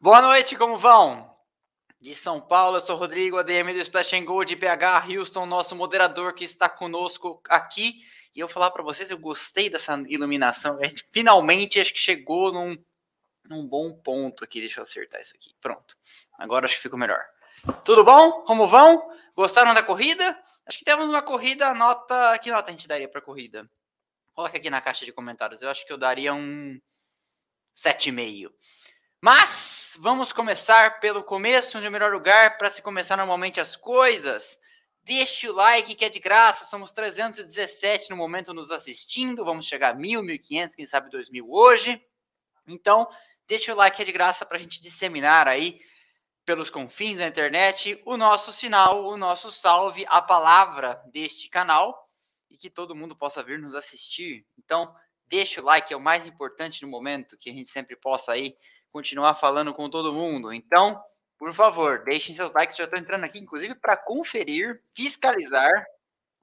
Boa noite, como vão? De São Paulo, eu sou Rodrigo, ADM do Splash and Go de BH, Houston, nosso moderador que está conosco aqui. E eu falar para vocês, eu gostei dessa iluminação. Gente finalmente acho que chegou num, num bom ponto aqui. Deixa eu acertar isso aqui. Pronto. Agora acho que ficou melhor. Tudo bom? Como vão? Gostaram da corrida? Acho que temos uma corrida, nota. Que nota a gente daria para corrida? Coloca aqui na caixa de comentários. Eu acho que eu daria um 7,5. Mas vamos começar pelo começo, onde é o melhor lugar para se começar normalmente as coisas. Deixe o like que é de graça, somos 317 no momento nos assistindo, vamos chegar a 1.000, 1.500, quem sabe 2.000 hoje. Então, deixe o like que é de graça para a gente disseminar aí pelos confins da internet o nosso sinal, o nosso salve, a palavra deste canal e que todo mundo possa vir nos assistir. Então, deixe o like, é o mais importante no momento, que a gente sempre possa aí continuar falando com todo mundo. Então, por favor, deixem seus likes. Já estou entrando aqui, inclusive, para conferir, fiscalizar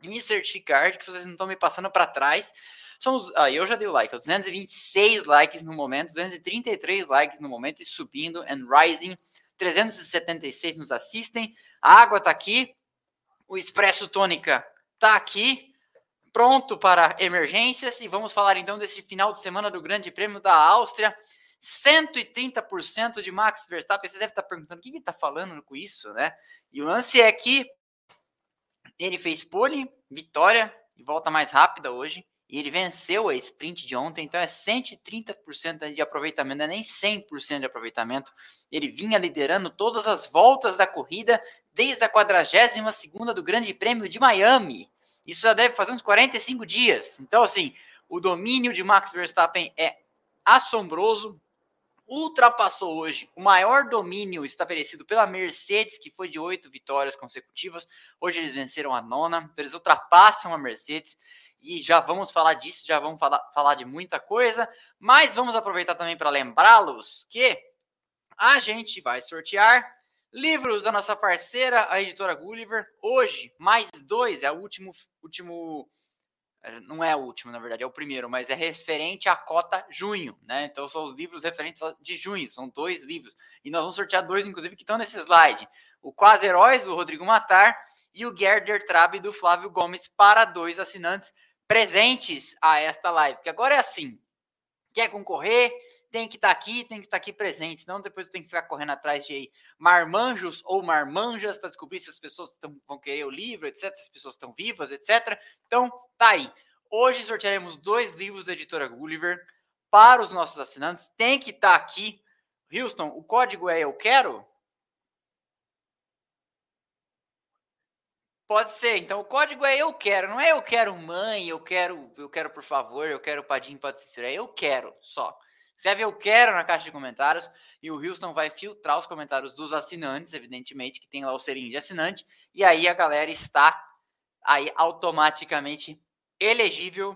e me certificar de que vocês não estão me passando para trás. Somos, ah, eu já dei o like, 226 likes no momento, 233 likes no momento e subindo and rising. 376 nos assistem. A água está aqui. O Expresso Tônica está aqui. Pronto para emergências. E vamos falar então desse final de semana do Grande Prêmio da Áustria. 130% de Max Verstappen. Você deve estar perguntando o que ele está falando com isso, né? E o lance é que ele fez pole, vitória e volta mais rápida hoje. E ele venceu a sprint de ontem, então é 130% de aproveitamento, não é nem 100% de aproveitamento. Ele vinha liderando todas as voltas da corrida desde a 42 do Grande Prêmio de Miami. Isso já deve fazer uns 45 dias. Então, assim, o domínio de Max Verstappen é assombroso ultrapassou hoje o maior domínio estabelecido pela Mercedes, que foi de oito vitórias consecutivas. Hoje eles venceram a nona, então eles ultrapassam a Mercedes. E já vamos falar disso, já vamos falar, falar de muita coisa, mas vamos aproveitar também para lembrá-los que a gente vai sortear livros da nossa parceira, a editora Gulliver. Hoje, mais dois, é o último, último não é o último, na verdade, é o primeiro, mas é referente à cota junho, né? Então são os livros referentes de junho, são dois livros. E nós vamos sortear dois, inclusive, que estão nesse slide: o Quase Heróis, do Rodrigo Matar, e o Gerder Trabe, do Flávio Gomes, para dois assinantes presentes a esta live. Que agora é assim: quer concorrer? Tem que estar tá aqui, tem que estar tá aqui presente, senão depois tem que ficar correndo atrás de marmanjos ou marmanjas para descobrir se as pessoas tão, vão querer o livro, etc, se as pessoas estão vivas, etc. Então, tá aí. Hoje sortearemos dois livros da editora Gulliver para os nossos assinantes. Tem que estar tá aqui. Houston, o código é eu quero? Pode ser. Então o código é eu quero, não é eu quero mãe, eu quero, eu quero por favor, eu quero padim, ser, é eu quero só. Escreve eu quero na caixa de comentários e o Houston vai filtrar os comentários dos assinantes, evidentemente, que tem lá o serinho de assinante, e aí a galera está aí automaticamente elegível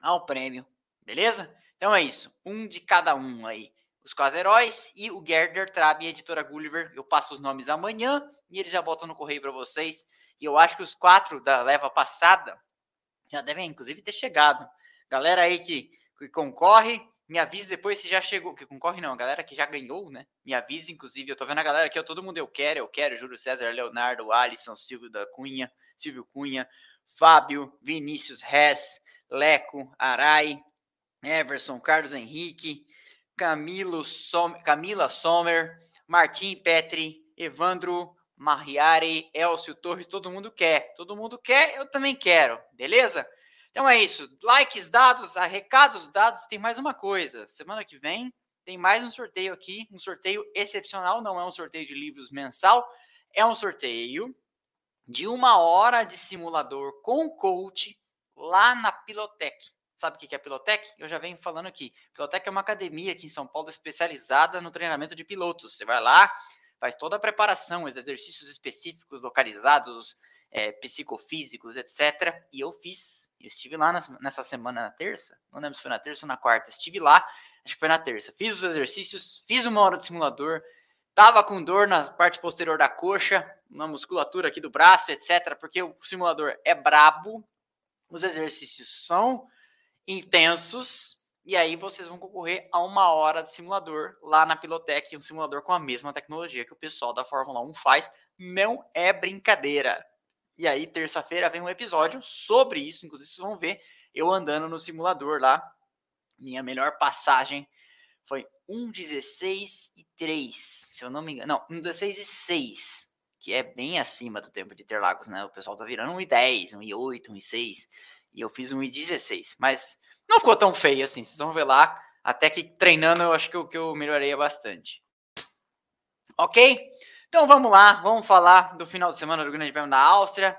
ao prêmio, beleza? Então é isso, um de cada um aí. Os quase heróis e o Gerder Trabe, editora Gulliver. Eu passo os nomes amanhã e eles já botam no correio para vocês. E eu acho que os quatro da leva passada já devem, inclusive, ter chegado. Galera aí que, que concorre, me avise depois se já chegou, que concorre não, a galera que já ganhou, né? Me avise, inclusive, eu tô vendo a galera aqui, todo mundo eu quero, eu quero, Júlio César, Leonardo, Alisson, Silvio da Cunha, Silvio Cunha, Fábio, Vinícius Rez, Leco, Arai, Everson, Carlos Henrique, Camilo Som Camila Sommer, Martim Petri, Evandro Mariari, Elcio Torres, todo mundo quer. Todo mundo quer, eu também quero, beleza? Então é isso. Likes dados, recados dados. Tem mais uma coisa. Semana que vem tem mais um sorteio aqui. Um sorteio excepcional. Não é um sorteio de livros mensal. É um sorteio de uma hora de simulador com coach lá na Pilotec. Sabe o que é a Pilotec? Eu já venho falando aqui. Pilotec é uma academia aqui em São Paulo especializada no treinamento de pilotos. Você vai lá, faz toda a preparação, os exercícios específicos, localizados, é, psicofísicos, etc. E eu fiz eu estive lá nessa semana, na terça, não lembro se foi na terça ou na quarta, estive lá, acho que foi na terça. Fiz os exercícios, fiz uma hora de simulador, tava com dor na parte posterior da coxa, na musculatura aqui do braço, etc, porque o simulador é brabo, os exercícios são intensos, E aí vocês vão concorrer a uma hora de simulador lá na Pilotec, um simulador com a mesma tecnologia que o pessoal da Fórmula 1 faz. Não é brincadeira. E aí, terça-feira, vem um episódio sobre isso. Inclusive, vocês vão ver eu andando no simulador lá. Minha melhor passagem foi 1,16 e 3, se eu não me engano. Não, 1,16 e 6, que é bem acima do tempo de Interlagos, né? O pessoal tá virando 1,10, 1,8, 1,6. E eu fiz 1,16. Mas não ficou tão feio assim, vocês vão ver lá. Até que treinando eu acho que eu, que eu melhorei bastante. Ok? Então vamos lá, vamos falar do final de semana do Grande Prêmio da Áustria.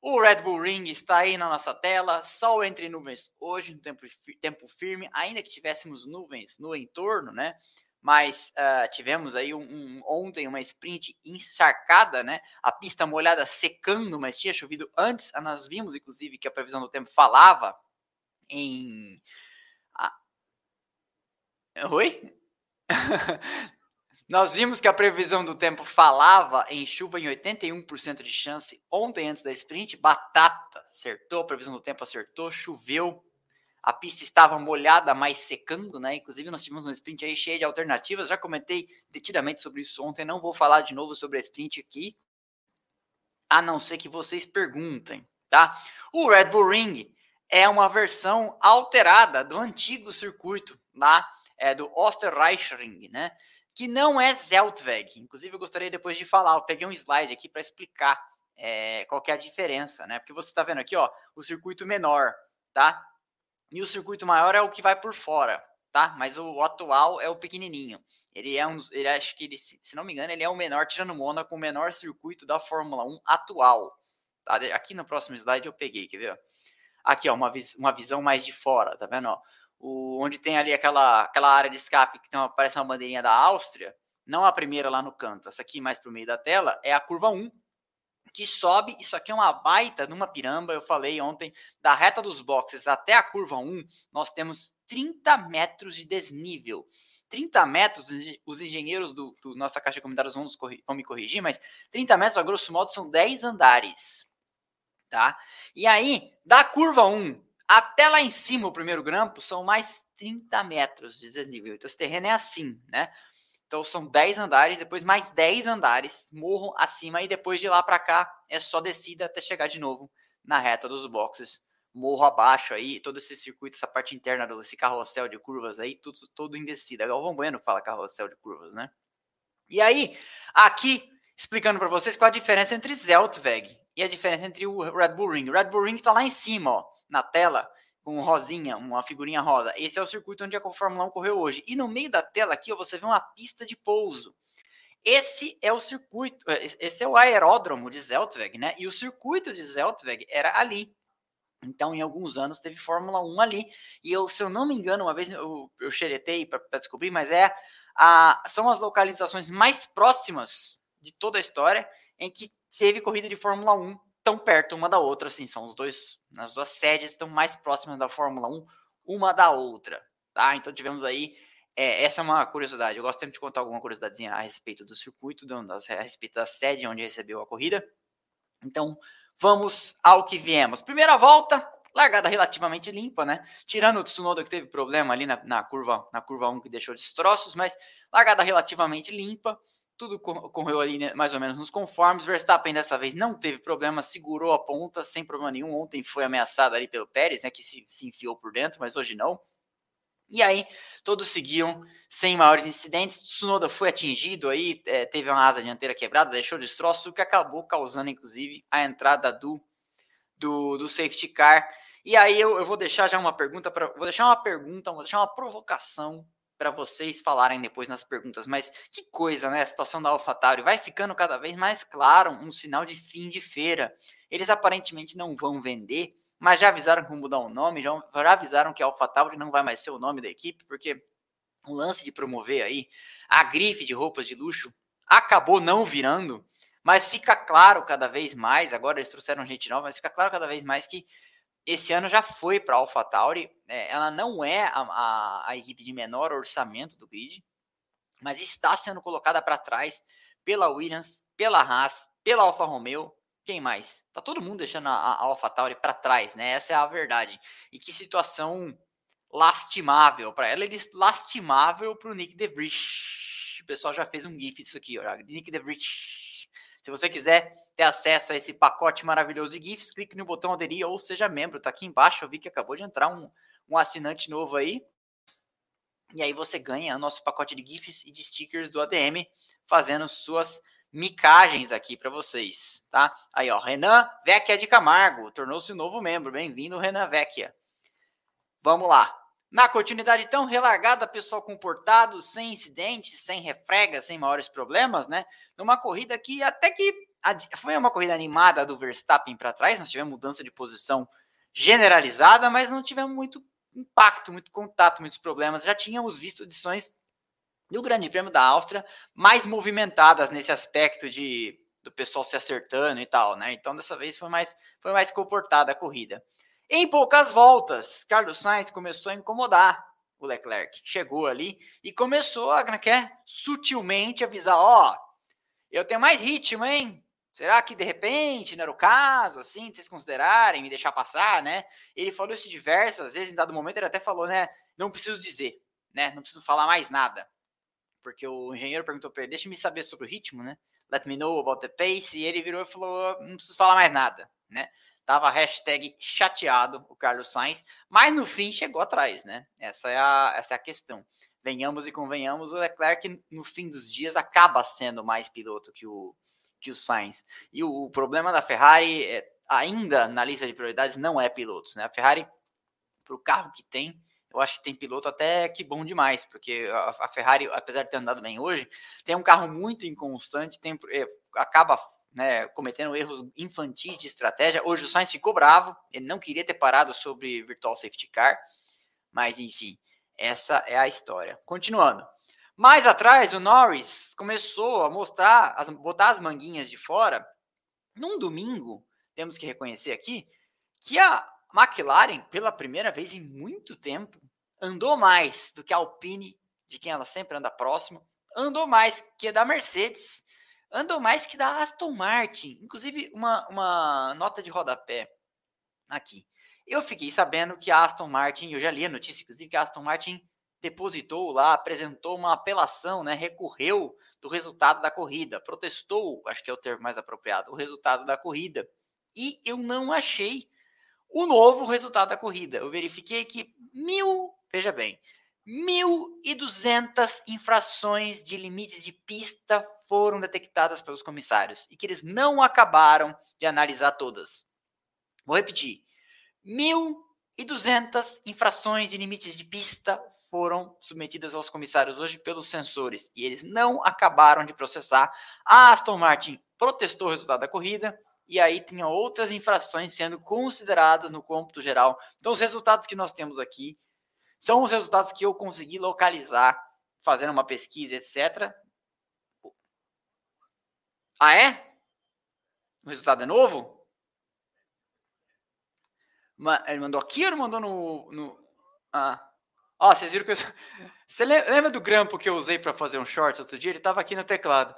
O Red Bull Ring está aí na nossa tela, sol entre nuvens hoje, no tempo, tempo firme, ainda que tivéssemos nuvens no entorno, né? Mas uh, tivemos aí um, um, ontem uma sprint encharcada, né? A pista molhada secando, mas tinha chovido antes. Ah, nós vimos, inclusive, que a previsão do tempo falava em. Ah. Oi? Nós vimos que a previsão do tempo falava em chuva em 81% de chance ontem antes da sprint. Batata acertou, a previsão do tempo acertou, choveu. A pista estava molhada, mas secando, né? Inclusive, nós tivemos um sprint aí cheio de alternativas. Já comentei detidamente sobre isso ontem. Não vou falar de novo sobre a sprint aqui, a não ser que vocês perguntem, tá? O Red Bull Ring é uma versão alterada do antigo circuito lá é, do Osterreichring, né? Que não é Zeltweg. Inclusive, eu gostaria depois de falar, eu peguei um slide aqui para explicar é, qual é a diferença, né? Porque você está vendo aqui, ó, o circuito menor, tá? E o circuito maior é o que vai por fora, tá? Mas o atual é o pequenininho. Ele é um, ele acho que ele, se não me engano, ele é o menor, tirando Mônaco, o menor circuito da Fórmula 1 atual. Tá? Aqui no próximo slide eu peguei, quer ver? Aqui, ó, uma, uma visão mais de fora, tá vendo? Ó? O, onde tem ali aquela, aquela área de escape que tem uma, parece uma bandeirinha da Áustria, não a primeira lá no canto, essa aqui mais para o meio da tela, é a curva 1, que sobe, isso aqui é uma baita numa piramba, eu falei ontem, da reta dos boxes até a curva 1, nós temos 30 metros de desnível. 30 metros, os engenheiros do, do nossa caixa de comentários vão, vão me corrigir, mas 30 metros, a grosso modo, são 10 andares. Tá? E aí, da curva 1 até lá em cima, o primeiro grampo, são mais 30 metros de desnível. Então, esse terreno é assim, né? Então, são 10 andares, depois mais 10 andares, morro acima, e depois de lá para cá é só descida até chegar de novo na reta dos boxes. Morro abaixo aí, todo esse circuito, essa parte interna desse carrossel de curvas aí, tudo, todo em descida. Galvão Bueno fala carrossel de curvas, né? E aí, aqui, explicando para vocês qual a diferença entre Zeltweg e a diferença entre o Red Bull Ring. O Red Bull Ring tá lá em cima, ó na tela com um rosinha, uma figurinha rosa. Esse é o circuito onde a Fórmula 1 correu hoje. E no meio da tela aqui, ó, você vê uma pista de pouso. Esse é o circuito, é, esse é o aeródromo de Zeltweg, né? E o circuito de Zeltweg era ali. Então, em alguns anos, teve Fórmula 1 ali. E eu, se eu não me engano, uma vez eu, eu xeretei para descobrir, mas é a, são as localizações mais próximas de toda a história em que teve corrida de Fórmula 1 tão perto uma da outra, assim, são os dois, as duas sedes estão mais próximas da Fórmula 1 uma da outra, tá? Então tivemos aí, é, essa é uma curiosidade, eu gosto sempre de contar alguma curiosidadezinha a respeito do circuito, a respeito da sede onde recebeu a corrida. Então, vamos ao que viemos. Primeira volta, largada relativamente limpa, né? Tirando o Tsunoda que teve problema ali na, na curva na curva 1 que deixou destroços, mas largada relativamente limpa tudo correu ali né, mais ou menos nos conformes. Verstappen dessa vez não teve problema, segurou a ponta sem problema nenhum. Ontem foi ameaçado ali pelo Pérez, né, que se, se enfiou por dentro, mas hoje não. E aí, todos seguiam sem maiores incidentes. Tsunoda foi atingido aí, é, teve uma asa dianteira quebrada, deixou destroço, o que acabou causando, inclusive, a entrada do, do, do safety car. E aí eu, eu vou deixar já uma pergunta para, vou deixar uma pergunta, vou deixar uma provocação para vocês falarem depois nas perguntas, mas que coisa, né? A situação da AlphaTauri vai ficando cada vez mais claro, um sinal de fim de feira. Eles aparentemente não vão vender, mas já avisaram que vão mudar o nome, já, avisaram que a AlphaTauri não vai mais ser o nome da equipe, porque o lance de promover aí a grife de roupas de luxo acabou não virando, mas fica claro cada vez mais, agora eles trouxeram gente nova, mas fica claro cada vez mais que esse ano já foi para a AlphaTauri. É, ela não é a, a, a, equipe de menor orçamento do grid, mas está sendo colocada para trás pela Williams, pela Haas, pela Alfa Romeo. Quem mais? Tá todo mundo deixando a, a AlphaTauri para trás, né? Essa é a verdade. E que situação lastimável para ela lastimável para o Nick DeVrich. O pessoal já fez um gif disso aqui, ó. Nick DeVrich. Se você quiser ter acesso a esse pacote maravilhoso de GIFs, clique no botão aderir ou seja membro. Tá aqui embaixo, eu vi que acabou de entrar um, um assinante novo aí. E aí você ganha o nosso pacote de GIFs e de stickers do ADM, fazendo suas micagens aqui para vocês, tá? Aí, ó, Renan Vecchia de Camargo, tornou-se um novo membro. Bem-vindo, Renan Vecchia. Vamos lá. Na continuidade tão relargada, pessoal comportado, sem incidentes, sem refregas, sem maiores problemas, né? Numa corrida que até que foi uma corrida animada do Verstappen para trás, nós tivemos mudança de posição generalizada, mas não tivemos muito impacto, muito contato, muitos problemas. Já tínhamos visto edições do Grande Prêmio da Áustria mais movimentadas nesse aspecto de do pessoal se acertando e tal, né? Então dessa vez foi mais foi mais comportada a corrida. Em poucas voltas, Carlos Sainz começou a incomodar o Leclerc. Chegou ali e começou a né, sutilmente avisar, ó, oh, eu tenho mais ritmo, hein? Será que de repente não era o caso, assim, vocês considerarem me deixar passar, né? Ele falou isso diversas vezes, em dado momento ele até falou, né? Não preciso dizer, né? Não preciso falar mais nada. Porque o engenheiro perguntou para ele, deixa me saber sobre o ritmo, né? Let me know about the pace. E ele virou e falou, não preciso falar mais nada, né? Tava hashtag chateado o Carlos Sainz, mas no fim chegou atrás, né? Essa é a, essa é a questão. Venhamos e convenhamos, o Leclerc no fim dos dias acaba sendo mais piloto que o, que o Sainz. E o, o problema da Ferrari, é, ainda na lista de prioridades, não é pilotos. Né? A Ferrari, para o carro que tem, eu acho que tem piloto até que bom demais, porque a, a Ferrari, apesar de ter andado bem hoje, tem um carro muito inconstante, tem, é, acaba né, cometendo erros infantis de estratégia. Hoje o Sainz ficou bravo, ele não queria ter parado sobre Virtual Safety Car, mas enfim, essa é a história. Continuando. Mais atrás, o Norris começou a mostrar, a botar as manguinhas de fora. Num domingo, temos que reconhecer aqui, que a McLaren, pela primeira vez em muito tempo, andou mais do que a Alpine, de quem ela sempre anda próximo, andou mais que a da Mercedes, andou mais que da Aston Martin. Inclusive, uma, uma nota de rodapé aqui. Eu fiquei sabendo que a Aston Martin, eu já li a notícia, inclusive, que a Aston Martin depositou lá, apresentou uma apelação, né, recorreu do resultado da corrida, protestou, acho que é o termo mais apropriado, o resultado da corrida. E eu não achei o novo resultado da corrida. Eu verifiquei que mil, veja bem, 1.200 infrações de limites de pista foram detectadas pelos comissários e que eles não acabaram de analisar todas. Vou repetir: 1.200 infrações de limites de pista foram submetidas aos comissários hoje pelos sensores e eles não acabaram de processar. A Aston Martin protestou o resultado da corrida e aí tinha outras infrações sendo consideradas no cômputo geral. Então, os resultados que nós temos aqui são os resultados que eu consegui localizar fazendo uma pesquisa, etc. Ah, é? O resultado é novo? Ele mandou aqui ou ele mandou no. no... Ah. Ó, vocês viram que eu... Você lembra do grampo que eu usei para fazer um shorts outro dia? Ele estava aqui no teclado.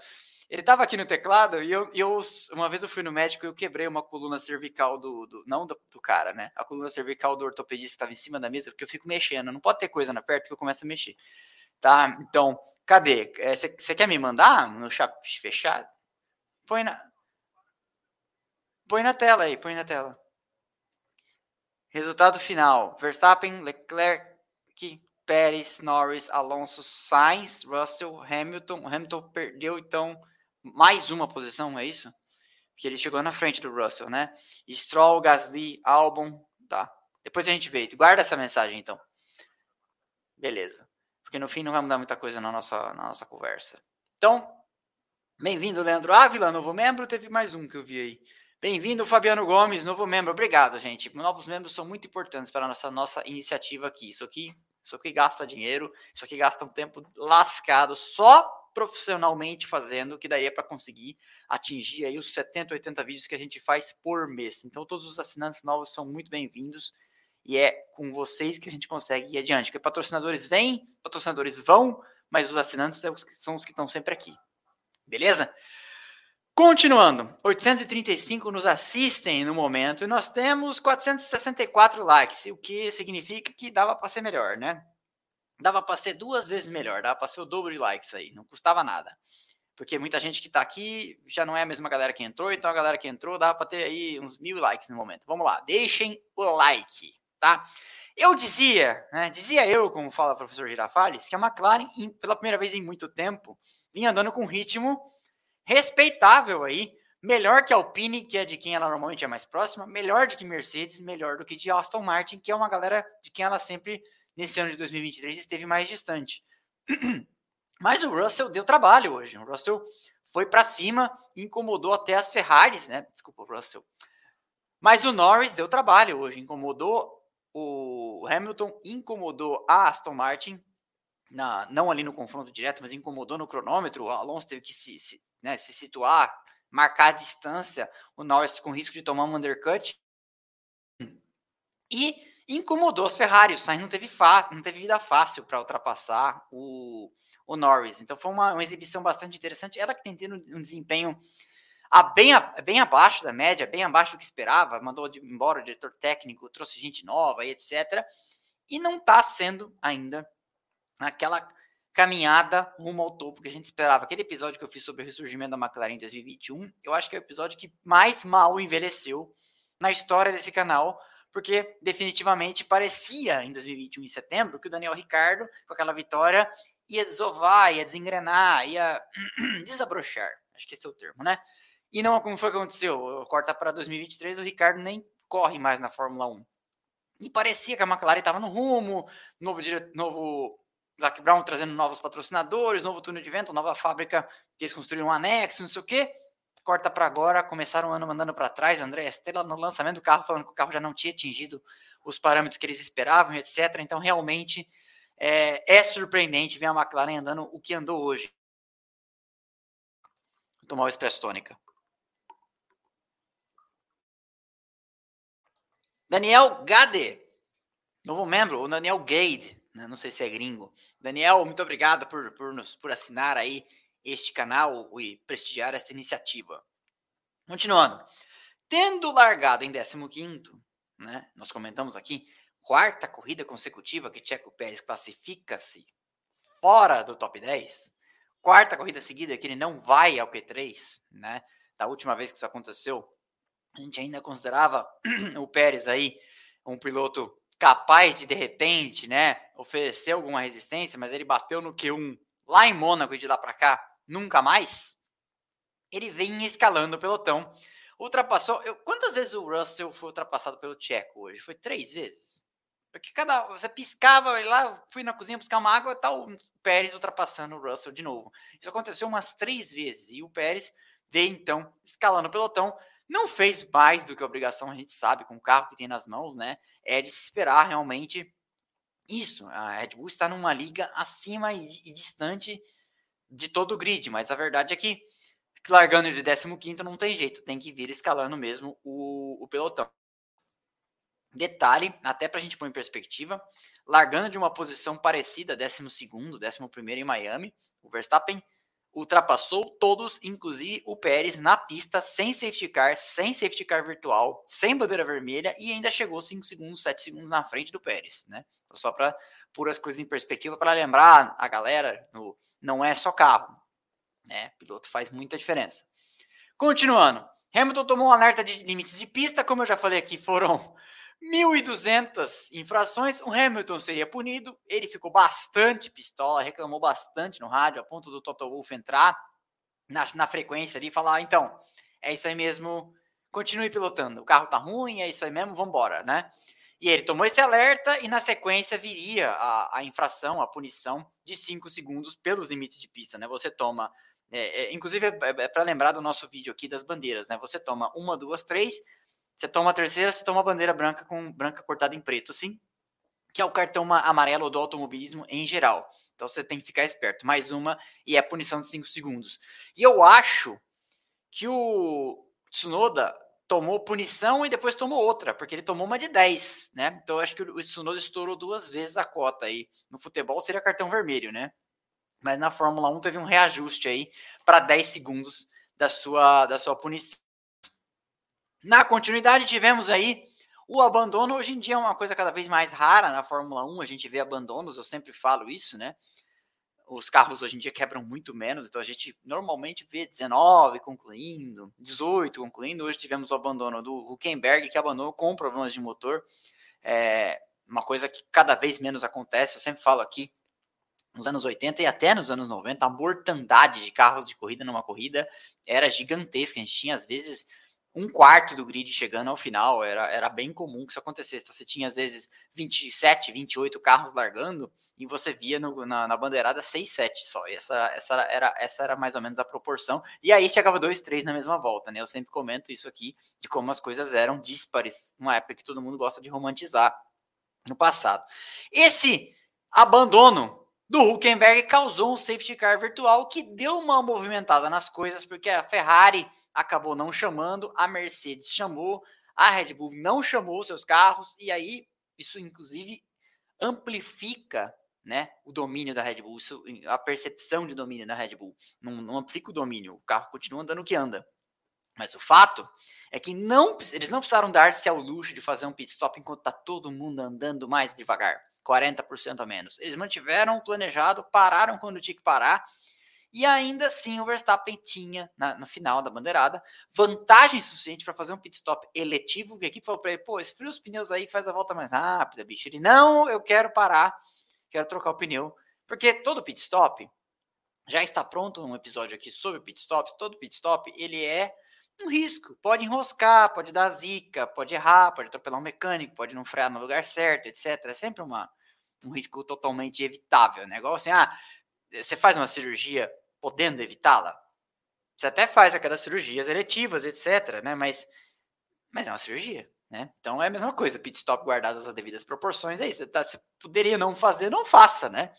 Ele estava aqui no teclado e eu, eu, uma vez eu fui no médico e eu quebrei uma coluna cervical do, do não do, do, cara, né? A coluna cervical do ortopedista estava em cima da mesa porque eu fico mexendo. Não pode ter coisa na perto que eu começo a mexer. Tá? Então, cadê? Você é, quer me mandar no chat fechado? Põe na Põe na tela aí, põe na tela. Resultado final: Verstappen, Leclerc, Pérez, Norris, Alonso, Sainz, Russell, Hamilton. Hamilton perdeu, então, mais uma posição, é isso? Porque ele chegou na frente do Russell, né? Stroll, Gasly, Albon, tá. Depois a gente vê. Guarda essa mensagem, então. Beleza. Porque no fim não vai mudar muita coisa na nossa, na nossa conversa. Então, bem-vindo, Leandro Ávila, novo membro. Teve mais um que eu vi aí. Bem-vindo, Fabiano Gomes, novo membro. Obrigado, gente. Novos membros são muito importantes para a nossa, nossa iniciativa aqui. Isso aqui isso aqui gasta dinheiro, isso aqui gasta um tempo lascado só profissionalmente fazendo, que daria para conseguir atingir aí os 70, 80 vídeos que a gente faz por mês. Então todos os assinantes novos são muito bem-vindos e é com vocês que a gente consegue ir adiante. Porque patrocinadores vêm, patrocinadores vão, mas os assinantes são os que estão sempre aqui. Beleza? Continuando, 835 nos assistem no momento e nós temos 464 likes, o que significa que dava para ser melhor, né? Dava para ser duas vezes melhor, dava para ser o dobro de likes aí, não custava nada. Porque muita gente que está aqui já não é a mesma galera que entrou, então a galera que entrou dava para ter aí uns mil likes no momento. Vamos lá, deixem o like, tá? Eu dizia, né, dizia eu, como fala o professor Girafales, que a McLaren, pela primeira vez em muito tempo, vinha andando com ritmo respeitável aí, melhor que a Alpine, que é de quem ela normalmente é mais próxima, melhor do que Mercedes, melhor do que de Aston Martin, que é uma galera de quem ela sempre, nesse ano de 2023, esteve mais distante. Mas o Russell deu trabalho hoje. O Russell foi para cima, incomodou até as Ferraris, né? Desculpa, o Russell. Mas o Norris deu trabalho hoje, incomodou o Hamilton, incomodou a Aston Martin, na, não ali no confronto direto, mas incomodou no cronômetro. O Alonso teve que se, se né, se situar, marcar a distância, o Norris com risco de tomar um undercut. E incomodou os Ferrari. O Sainz não teve, não teve vida fácil para ultrapassar o, o Norris. Então foi uma, uma, exibição bastante interessante. Ela que tem tido um desempenho a bem, a, bem abaixo da média, bem abaixo do que esperava. Mandou embora o diretor técnico, trouxe gente nova e etc. E não está sendo ainda aquela caminhada rumo ao topo que a gente esperava. Aquele episódio que eu fiz sobre o ressurgimento da McLaren em 2021, eu acho que é o episódio que mais mal envelheceu na história desse canal, porque definitivamente parecia em 2021, em setembro, que o Daniel Ricardo, com aquela vitória, ia desovar, ia desengrenar, ia desabrochar. Acho que esse é o termo, né? E não como foi que aconteceu. Corta para 2023, o Ricardo nem corre mais na Fórmula 1. E parecia que a McLaren estava no rumo, novo, novo Zac Brown trazendo novos patrocinadores, novo túnel de vento, nova fábrica que eles construíram um anexo, não sei o quê. Corta para agora, começaram o ano mandando para trás. André Estela no lançamento do carro falando que o carro já não tinha atingido os parâmetros que eles esperavam, etc. Então, realmente é, é surpreendente ver a McLaren andando o que andou hoje. Vou tomar o Expresso Tônica. Daniel Gade, novo membro, o Daniel Gade né? não sei se é gringo. Daniel, muito obrigado por, por, nos, por assinar aí este canal e prestigiar esta iniciativa. Continuando. Tendo largado em 15, né, nós comentamos aqui, quarta corrida consecutiva que Checo Pérez classifica-se fora do top 10, quarta corrida seguida que ele não vai ao Q3, né? Da última vez que isso aconteceu, a gente ainda considerava o Pérez aí um piloto capaz de, de repente, né, oferecer alguma resistência, mas ele bateu no Q1 lá em Mônaco e de lá para cá, nunca mais, ele vem escalando o pelotão. Ultrapassou. Eu, quantas vezes o Russell foi ultrapassado pelo Tcheco hoje? Foi três vezes? Porque cada. Você piscava lá, fui na cozinha buscar uma água, tá o Pérez ultrapassando o Russell de novo. Isso aconteceu umas três vezes. E o Pérez veio então escalando o pelotão. Não fez mais do que obrigação, a gente sabe, com o carro que tem nas mãos, né? É de se esperar realmente isso. A Red Bull está numa liga acima e, e distante de todo o grid, mas a verdade é que largando de 15 não tem jeito, tem que vir escalando mesmo o, o pelotão. Detalhe, até para a gente pôr em perspectiva, largando de uma posição parecida, 12, 11 em Miami, o Verstappen ultrapassou todos, inclusive o Pérez, na pista, sem safety car, sem safety car virtual, sem bandeira vermelha e ainda chegou 5 segundos, 7 segundos na frente do Pérez, né? Então, só para pôr as coisas em perspectiva, para lembrar a galera, no, não é só carro, né? Piloto faz muita diferença. Continuando, Hamilton tomou um alerta de limites de pista, como eu já falei aqui, foram 1.200 infrações, o Hamilton seria punido. Ele ficou bastante pistola, reclamou bastante no rádio, a ponto do Toto Wolff entrar na, na frequência ali e falar: ah, então, é isso aí mesmo, continue pilotando. O carro tá ruim, é isso aí mesmo, vambora, né? E ele tomou esse alerta e na sequência viria a, a infração, a punição de 5 segundos pelos limites de pista, né? Você toma. É, é, inclusive, é, é para lembrar do nosso vídeo aqui das bandeiras, né? Você toma uma, duas, três você toma a terceira, você toma a bandeira branca com branca cortada em preto, sim. Que é o cartão amarelo do automobilismo em geral. Então você tem que ficar esperto. Mais uma e é punição de 5 segundos. E eu acho que o Tsunoda tomou punição e depois tomou outra, porque ele tomou uma de 10, né? Então eu acho que o Tsunoda estourou duas vezes a cota aí. No futebol seria cartão vermelho, né? Mas na Fórmula 1 teve um reajuste aí para 10 segundos da sua, da sua punição. Na continuidade, tivemos aí o abandono. Hoje em dia é uma coisa cada vez mais rara na Fórmula 1, a gente vê abandonos, eu sempre falo isso, né? Os carros hoje em dia quebram muito menos, então a gente normalmente vê 19 concluindo, 18 concluindo. Hoje tivemos o abandono do Huckenberg, que abandonou com problemas de motor. É uma coisa que cada vez menos acontece, eu sempre falo aqui, nos anos 80 e até nos anos 90, a mortandade de carros de corrida numa corrida era gigantesca. A gente tinha, às vezes, um quarto do grid chegando ao final. Era, era bem comum que isso acontecesse. Então, você tinha, às vezes, 27, 28 carros largando e você via no, na, na, bandeirada 6, 7 só. E essa, essa, era, essa era mais ou menos a proporção. E aí chegava 2, 3 na mesma volta, né? Eu sempre comento isso aqui, de como as coisas eram díspares, uma época que todo mundo gosta de romantizar no passado. Esse abandono do Huckenberg causou um safety car virtual que deu uma movimentada nas coisas, porque a Ferrari acabou não chamando, a Mercedes chamou, a Red Bull não chamou seus carros, e aí isso inclusive amplifica né, o domínio da Red Bull, isso, a percepção de domínio da Red Bull. Não, não amplifica o domínio, o carro continua andando o que anda. Mas o fato é que não, eles não precisaram dar-se ao luxo de fazer um pit stop enquanto está todo mundo andando mais devagar. 40% a menos. Eles mantiveram o planejado, pararam quando tinha que parar, e ainda assim o Verstappen tinha, na, no final da bandeirada, vantagem suficiente para fazer um pit stop eletivo, que a equipe falou para ele, pô, esfria os pneus aí, faz a volta mais rápida, bicho. Ele, não, eu quero parar, quero trocar o pneu, porque todo pit stop, já está pronto um episódio aqui sobre pit stop, todo pit stop, ele é um risco. Pode enroscar, pode dar zica, pode errar, pode atropelar um mecânico, pode não frear no lugar certo, etc. É sempre uma, um risco totalmente evitável. Né? Igual assim, ah, você faz uma cirurgia podendo evitá-la? Você até faz aquelas cirurgias eletivas, etc. Né? Mas, mas é uma cirurgia. Né? Então é a mesma coisa, pit stop guardadas as devidas proporções, é isso. Você, tá, você poderia não fazer, não faça, né?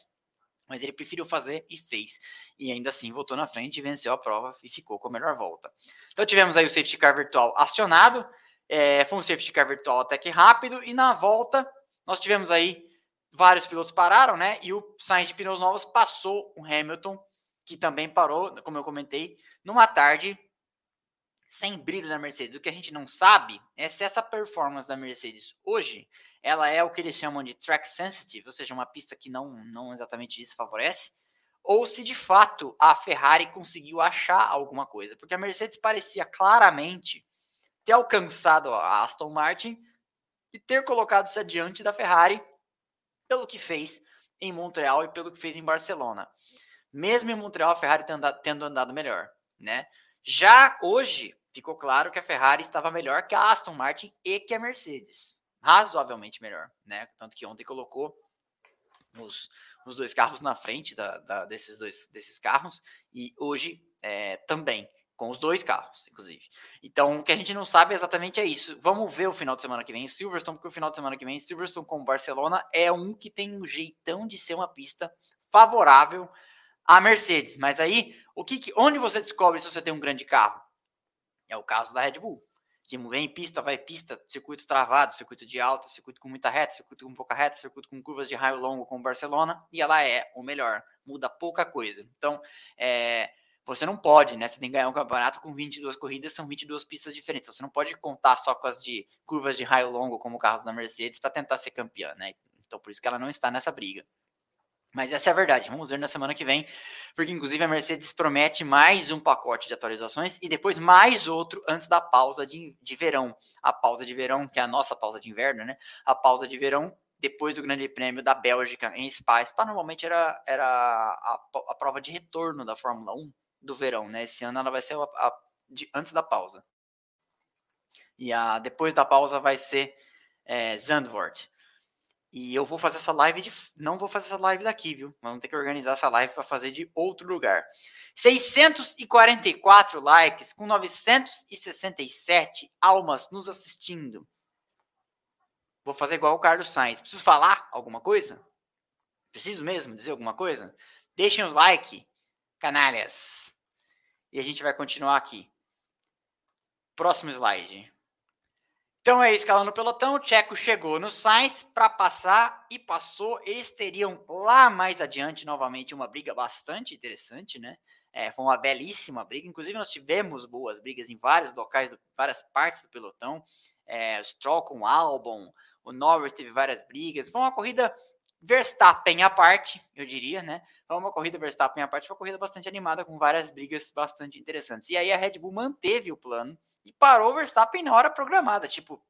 Mas ele preferiu fazer e fez. E ainda assim voltou na frente, venceu a prova e ficou com a melhor volta. Então tivemos aí o safety car virtual acionado. É, foi um safety car virtual até que rápido. E na volta, nós tivemos aí vários pilotos pararam, né? E o Sainz de pneus novos passou o Hamilton, que também parou, como eu comentei, numa tarde sem brilho da Mercedes. O que a gente não sabe é se essa performance da Mercedes hoje, ela é o que eles chamam de track sensitive, ou seja, uma pista que não, não exatamente isso favorece, ou se de fato a Ferrari conseguiu achar alguma coisa, porque a Mercedes parecia claramente ter alcançado a Aston Martin e ter colocado-se adiante da Ferrari pelo que fez em Montreal e pelo que fez em Barcelona. Mesmo em Montreal, a Ferrari tendo andado melhor, né? Já hoje, ficou claro que a Ferrari estava melhor que a Aston Martin e que a Mercedes. Razoavelmente melhor, né? Tanto que ontem colocou os, os dois carros na frente da, da, desses dois desses carros e hoje é, também com os dois carros, inclusive. Então, o que a gente não sabe exatamente é isso. Vamos ver o final de semana que vem em Silverstone, porque o final de semana que vem em Silverstone com Barcelona é um que tem um jeitão de ser uma pista favorável à Mercedes. Mas aí, o que, onde você descobre se você tem um grande carro? É o caso da Red Bull. Que vem pista, vai pista, circuito travado, circuito de alta, circuito com muita reta, circuito com pouca reta, circuito com curvas de raio longo como Barcelona, e ela é o melhor, muda pouca coisa. Então, é, você não pode, né? Você tem que ganhar um campeonato com 22 corridas, são 22 pistas diferentes. Você não pode contar só com as de curvas de raio longo, como carros da Mercedes, para tentar ser campeã, né? Então, por isso que ela não está nessa briga. Mas essa é a verdade. Vamos ver na semana que vem, porque inclusive a Mercedes promete mais um pacote de atualizações e depois mais outro antes da pausa de, de verão. A pausa de verão, que é a nossa pausa de inverno, né? A pausa de verão depois do Grande Prêmio da Bélgica em Spa. Spa normalmente era, era a, a prova de retorno da Fórmula 1 do verão, né? Esse ano ela vai ser a, a de, antes da pausa. E a, depois da pausa vai ser é, Zandvoort. E eu vou fazer essa live de. Não vou fazer essa live daqui, viu? Vamos ter que organizar essa live para fazer de outro lugar. 644 likes com 967 almas nos assistindo. Vou fazer igual o Carlos Sainz. Preciso falar alguma coisa? Preciso mesmo dizer alguma coisa? Deixem os like, canalhas. E a gente vai continuar aqui. Próximo slide. Então é isso, escalando o pelotão. O Tcheco chegou no Sainz para passar e passou. Eles teriam lá mais adiante novamente uma briga bastante interessante, né? É, foi uma belíssima briga. Inclusive, nós tivemos boas brigas em vários locais, várias partes do pelotão. É, Stroll com o Albon, o Norris teve várias brigas. Foi uma corrida Verstappen à parte, eu diria, né? Foi uma corrida Verstappen à parte, foi uma corrida bastante animada, com várias brigas bastante interessantes. E aí a Red Bull manteve o plano e parou o Verstappen na hora programada. Tipo,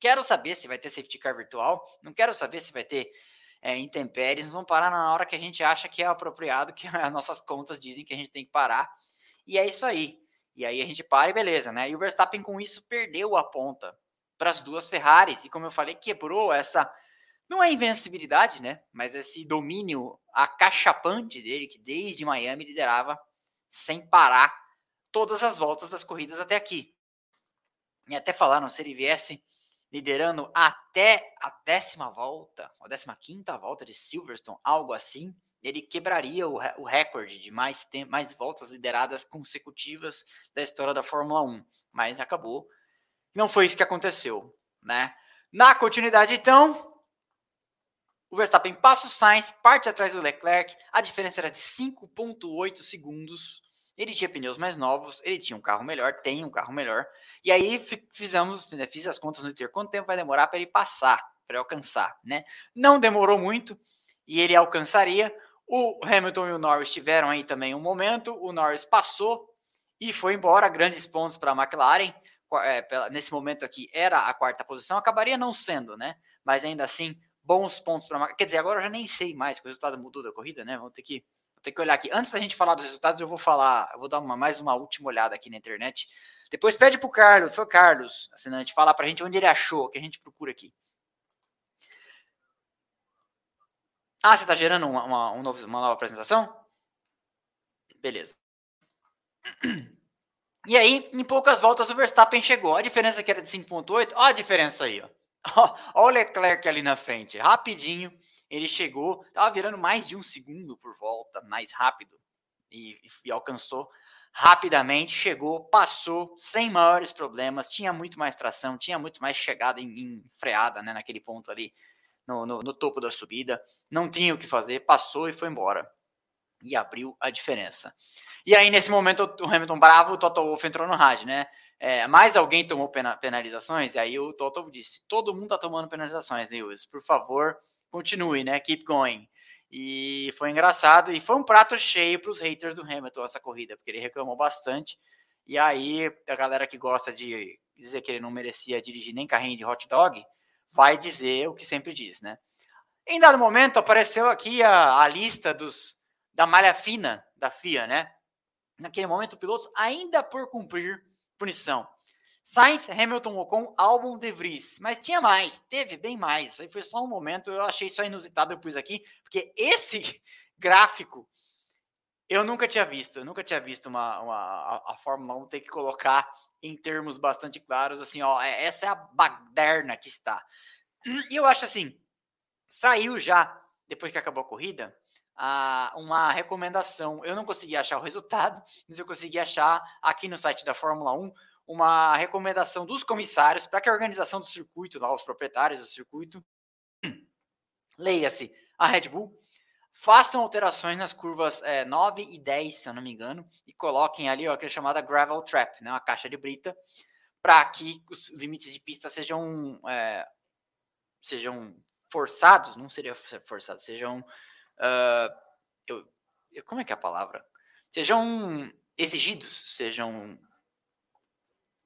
quero saber se vai ter safety car virtual, não quero saber se vai ter é, intempéries, vão parar na hora que a gente acha que é apropriado, que as nossas contas dizem que a gente tem que parar. E é isso aí. E aí a gente para e beleza, né? E o Verstappen com isso perdeu a ponta para as duas Ferraris. E como eu falei, quebrou essa não é invencibilidade, né? Mas esse domínio acachapante dele, que desde Miami liderava sem parar todas as voltas das corridas até aqui. E até falaram, se ele viesse liderando até a décima volta, a décima quinta volta de Silverstone, algo assim, ele quebraria o, o recorde de mais, mais voltas lideradas consecutivas da história da Fórmula 1. Mas acabou. Não foi isso que aconteceu, né? Na continuidade, então, o Verstappen passa o Sainz, parte atrás do Leclerc, a diferença era de 5,8 segundos. Ele tinha pneus mais novos, ele tinha um carro melhor, tem um carro melhor. E aí fizemos, né, fiz as contas no Twitter, quanto tempo vai demorar para ele passar, para ele alcançar, né? Não demorou muito e ele alcançaria. O Hamilton e o Norris tiveram aí também um momento, o Norris passou e foi embora, grandes pontos para a McLaren. É, nesse momento aqui era a quarta posição, acabaria não sendo, né? Mas ainda assim bons pontos para Quer dizer, agora eu já nem sei mais, que o resultado mudou da corrida, né? Vamos ter que, vou ter que olhar aqui. Antes da gente falar dos resultados, eu vou falar, eu vou dar uma, mais uma última olhada aqui na internet. Depois pede pro Carlos, foi o Carlos, assinante, falar pra gente onde ele achou, que a gente procura aqui. Ah, você tá gerando uma, uma, um novo, uma nova apresentação? Beleza. E aí, em poucas voltas, o Verstappen chegou. A diferença que era de 5.8, olha a diferença aí, ó. Olha o Leclerc ali na frente, rapidinho. Ele chegou, estava virando mais de um segundo por volta, mais rápido, e, e, alcançou rapidamente. Chegou, passou sem maiores problemas, tinha muito mais tração, tinha muito mais chegada em, em freada né, naquele ponto ali, no, no, no topo da subida. Não tinha o que fazer, passou e foi embora. E abriu a diferença. E aí, nesse momento, o Hamilton bravo, o Toto Wolff entrou no rádio, né? É, mais alguém tomou penalizações? E aí o Toto disse: todo mundo está tomando penalizações, Lewis. Por favor, continue, né? Keep going. E foi engraçado e foi um prato cheio para os haters do Hamilton essa corrida, porque ele reclamou bastante. E aí a galera que gosta de dizer que ele não merecia dirigir nem carrinho de hot dog, vai dizer o que sempre diz, né? Em dado momento apareceu aqui a, a lista dos da malha fina da FIA, né? Naquele momento, pilotos ainda por cumprir punição. Sainz, Hamilton, Ocon, Albon, De Vries. Mas tinha mais, teve bem mais. Isso aí foi só um momento, eu achei só inusitado, eu pus aqui, porque esse gráfico eu nunca tinha visto. Eu nunca tinha visto uma, uma a, a, Fórmula 1 ter que colocar em termos bastante claros, assim, ó, é, essa é a baderna que está. E eu acho assim, saiu já, depois que acabou a corrida, uma recomendação. Eu não consegui achar o resultado, mas eu consegui achar aqui no site da Fórmula 1 uma recomendação dos comissários para que a organização do circuito, lá, os proprietários do circuito, leia-se a Red Bull, façam alterações nas curvas é, 9 e 10, se eu não me engano, e coloquem ali ó, aquela chamada gravel trap, né, uma caixa de brita, para que os limites de pista sejam, é, sejam forçados, não seria forçados, sejam uh, eu, como é que é a palavra? Sejam exigidos, sejam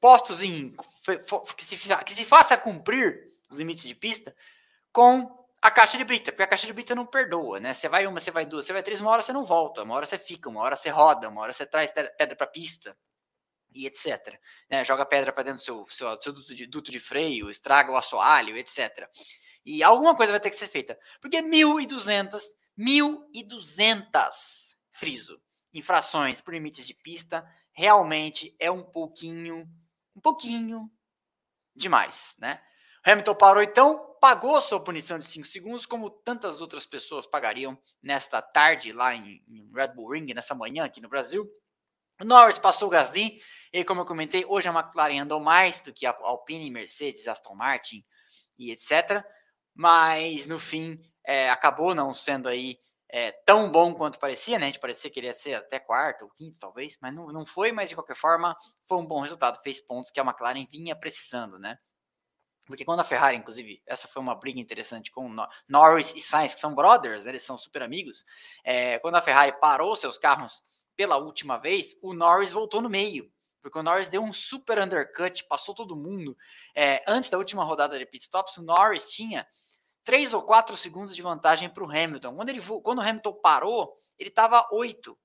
postos em que se, que se faça cumprir os limites de pista com a caixa de brita, porque a caixa de brita não perdoa, né? Você vai uma, você vai duas, você vai três, uma hora você não volta, uma hora você fica, uma hora você roda, uma hora você traz pedra para pista e etc. Né? Joga pedra para dentro do seu, seu, seu duto, de, duto de freio, estraga o assoalho, etc. E alguma coisa vai ter que ser feita, porque 1.200 1.200, friso, infrações por limites de pista, realmente é um pouquinho, um pouquinho demais, né? Hamilton parou então, pagou sua punição de 5 segundos, como tantas outras pessoas pagariam nesta tarde lá em, em Red Bull Ring, nessa manhã aqui no Brasil. O Norris passou o Gasly, e como eu comentei, hoje a McLaren andou mais do que a Alpine, Mercedes, Aston Martin e etc. Mas no fim é, acabou não sendo aí é, tão bom quanto parecia, né? A gente parecia que ele ia ser até quarto ou quinto, talvez, mas não, não foi, mas de qualquer forma foi um bom resultado, fez pontos que a McLaren vinha precisando, né? Porque quando a Ferrari, inclusive, essa foi uma briga interessante com Norris e Sainz, que são brothers, né? eles são super amigos. É, quando a Ferrari parou seus carros pela última vez, o Norris voltou no meio, porque o Norris deu um super undercut, passou todo mundo. É, antes da última rodada de pit stops, o Norris tinha 3 ou 4 segundos de vantagem para o Hamilton. Quando, ele, quando o Hamilton parou, ele estava 8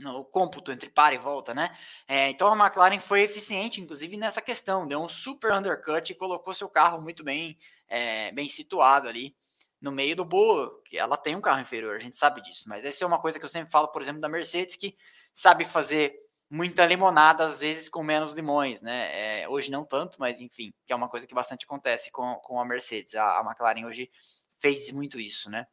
no cômputo entre para e volta, né? É, então a McLaren foi eficiente, inclusive, nessa questão. Deu um super undercut e colocou seu carro muito bem, é, bem situado ali no meio do bolo. Ela tem um carro inferior, a gente sabe disso. Mas essa é uma coisa que eu sempre falo, por exemplo, da Mercedes, que sabe fazer muita limonada, às vezes com menos limões, né? É, hoje não tanto, mas enfim, que é uma coisa que bastante acontece com, com a Mercedes. A, a McLaren hoje fez muito isso, né?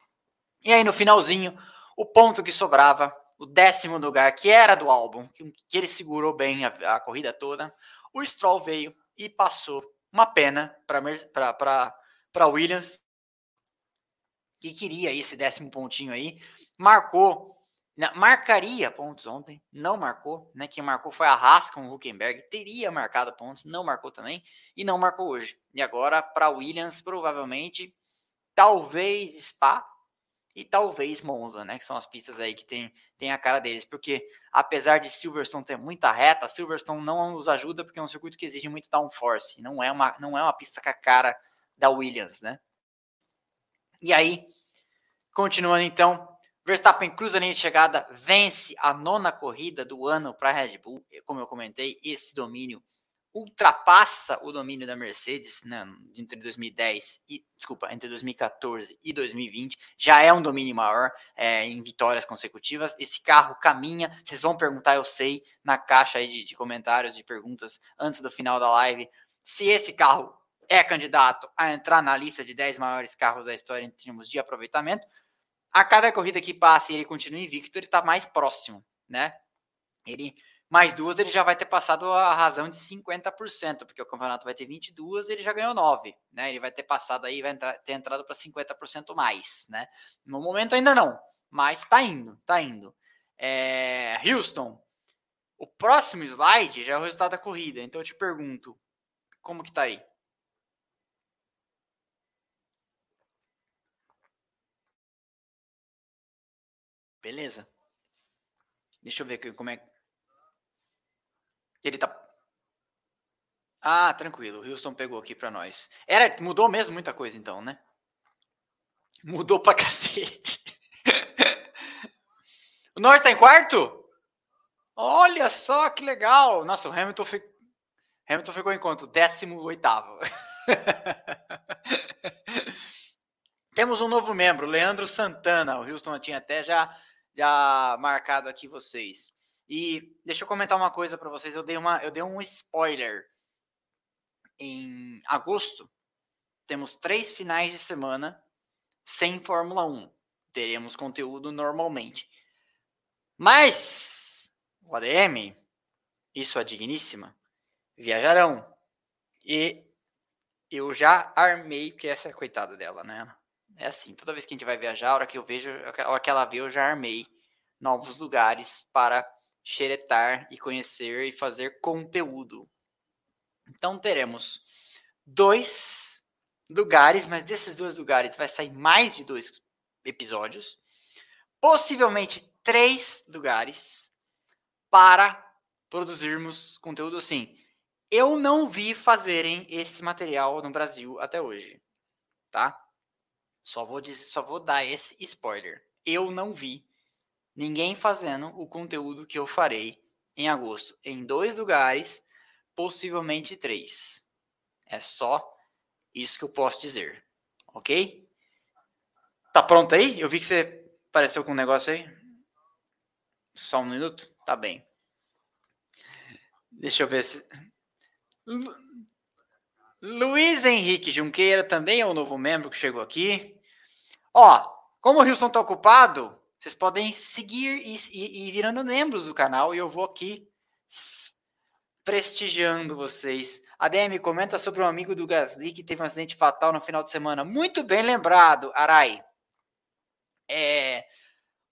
E aí no finalzinho, o ponto que sobrava, o décimo lugar, que era do álbum, que, que ele segurou bem a, a, corrida toda, o Stroll veio e passou uma pena para Williams, que queria esse décimo pontinho aí, marcou marcaria pontos ontem, não marcou, né? Quem marcou foi a Haas com o Huckenberg, teria marcado pontos, não marcou também e não marcou hoje. E agora para Williams, provavelmente, talvez Spa e talvez Monza, né? Que são as pistas aí que tem, tem a cara deles, porque apesar de Silverstone ter muita reta, Silverstone não nos ajuda porque é um circuito que exige muito downforce, não é uma não é uma pista com a cara da Williams, né? E aí, continuando então, Verstappen cruza a linha de chegada, vence a nona corrida do ano para a Red Bull. Como eu comentei, esse domínio ultrapassa o domínio da Mercedes né, entre 2010 e desculpa entre 2014 e 2020 já é um domínio maior é, em vitórias consecutivas. Esse carro caminha vocês vão perguntar eu sei na caixa de, de comentários de perguntas antes do final da live se esse carro é candidato a entrar na lista de 10 maiores carros da história em termos de aproveitamento a cada corrida que passa e ele continua invicto, ele está mais próximo, né? Ele mais duas, ele já vai ter passado a razão de 50%, porque o campeonato vai ter 22, ele já ganhou 9, né? Ele vai ter passado aí, vai entrar, ter entrado para 50% mais, né? No momento ainda não, mas tá indo, tá indo. É, Houston, o próximo slide já é o resultado da corrida, então eu te pergunto, como que tá aí? Beleza. Deixa eu ver aqui como é. Ele tá. Ah, tranquilo. O Houston pegou aqui para nós. Era, mudou mesmo muita coisa então, né? Mudou pra cacete. o Norris tá em quarto? Olha só que legal. Nossa, o Hamilton, fi... Hamilton ficou em quanto? 18 oitavo. Temos um novo membro, Leandro Santana. O Houston tinha até já já marcado aqui vocês. E deixa eu comentar uma coisa para vocês. Eu dei, uma, eu dei um spoiler. Em agosto, temos três finais de semana sem Fórmula 1. Teremos conteúdo normalmente. Mas o ADM e sua digníssima viajarão. E eu já armei, que essa é a coitada dela, né? É assim, toda vez que a gente vai viajar, a hora que eu vejo, a hora que ela vê, eu já armei novos lugares para xeretar e conhecer e fazer conteúdo. Então teremos dois lugares, mas desses dois lugares vai sair mais de dois episódios, possivelmente três lugares para produzirmos conteúdo assim. Eu não vi fazerem esse material no Brasil até hoje, tá? Só vou dizer, só vou dar esse spoiler. Eu não vi ninguém fazendo o conteúdo que eu farei em agosto em dois lugares, possivelmente três. É só isso que eu posso dizer, ok? Tá pronto aí? Eu vi que você apareceu com um negócio aí. Só um minuto? Tá bem. Deixa eu ver se. Luiz Henrique Junqueira também é um novo membro que chegou aqui. Ó, como o Wilson tá ocupado, vocês podem seguir e, e, e virando membros do canal e eu vou aqui prestigiando vocês. ADM, comenta sobre um amigo do Gasly que teve um acidente fatal no final de semana. Muito bem lembrado, Arai. É,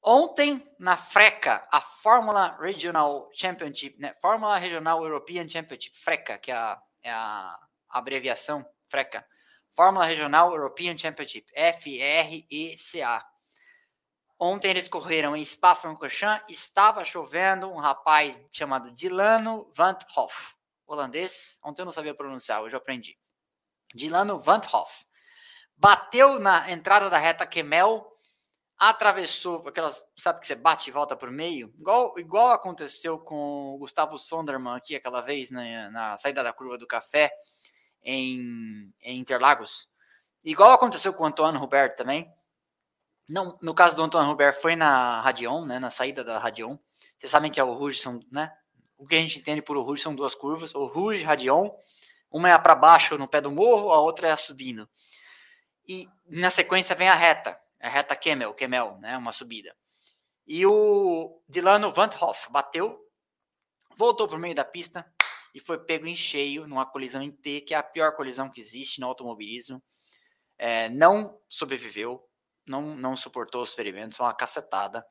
ontem, na FRECA, a Fórmula Regional Championship, né? Fórmula Regional European Championship, FRECA, que é a, é a abreviação, FRECA. Fórmula Regional European Championship, F-R-E-C-A. Ontem eles correram em Spa-Francorchamps, estava chovendo, um rapaz chamado Dilano Van Hoff, holandês, ontem eu não sabia pronunciar, hoje eu aprendi. Dilano Van Hoff. Bateu na entrada da reta Kemel, atravessou aquelas, sabe que você bate e volta por meio? Igual, igual aconteceu com o Gustavo Sonderman aqui aquela vez né, na saída da curva do café em, em Interlagos. Igual aconteceu com o Antônio Roberto também. Não, no caso do Antônio Robert foi na Radion, né, na saída da Radion. Vocês sabem que é o Rouge são, né? O que a gente entende por o Rouge são duas curvas, o Rouge e Radion. Uma é para baixo no pé do morro, a outra é subindo. E na sequência vem a reta, a reta Kemel, Kemel, né, uma subida. E o Dilano Van Hoff bateu, voltou para o meio da pista e foi pego em cheio numa colisão em T, que é a pior colisão que existe no automobilismo. É, não sobreviveu, não, não suportou os ferimentos, uma cacetada.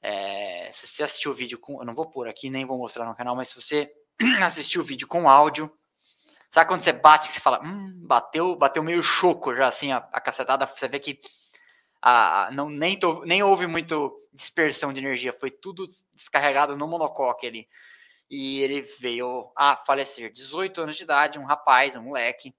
É, se você assistiu o vídeo com. Eu não vou pôr aqui, nem vou mostrar no canal, mas se você assistiu o vídeo com áudio, sabe quando você bate que você fala, hum, bateu, bateu meio choco já, assim, a, a cacetada, você vê que não, nem, nem houve muito dispersão de energia, foi tudo descarregado no monocoque ali. E ele veio a falecer. 18 anos de idade, um rapaz, um moleque,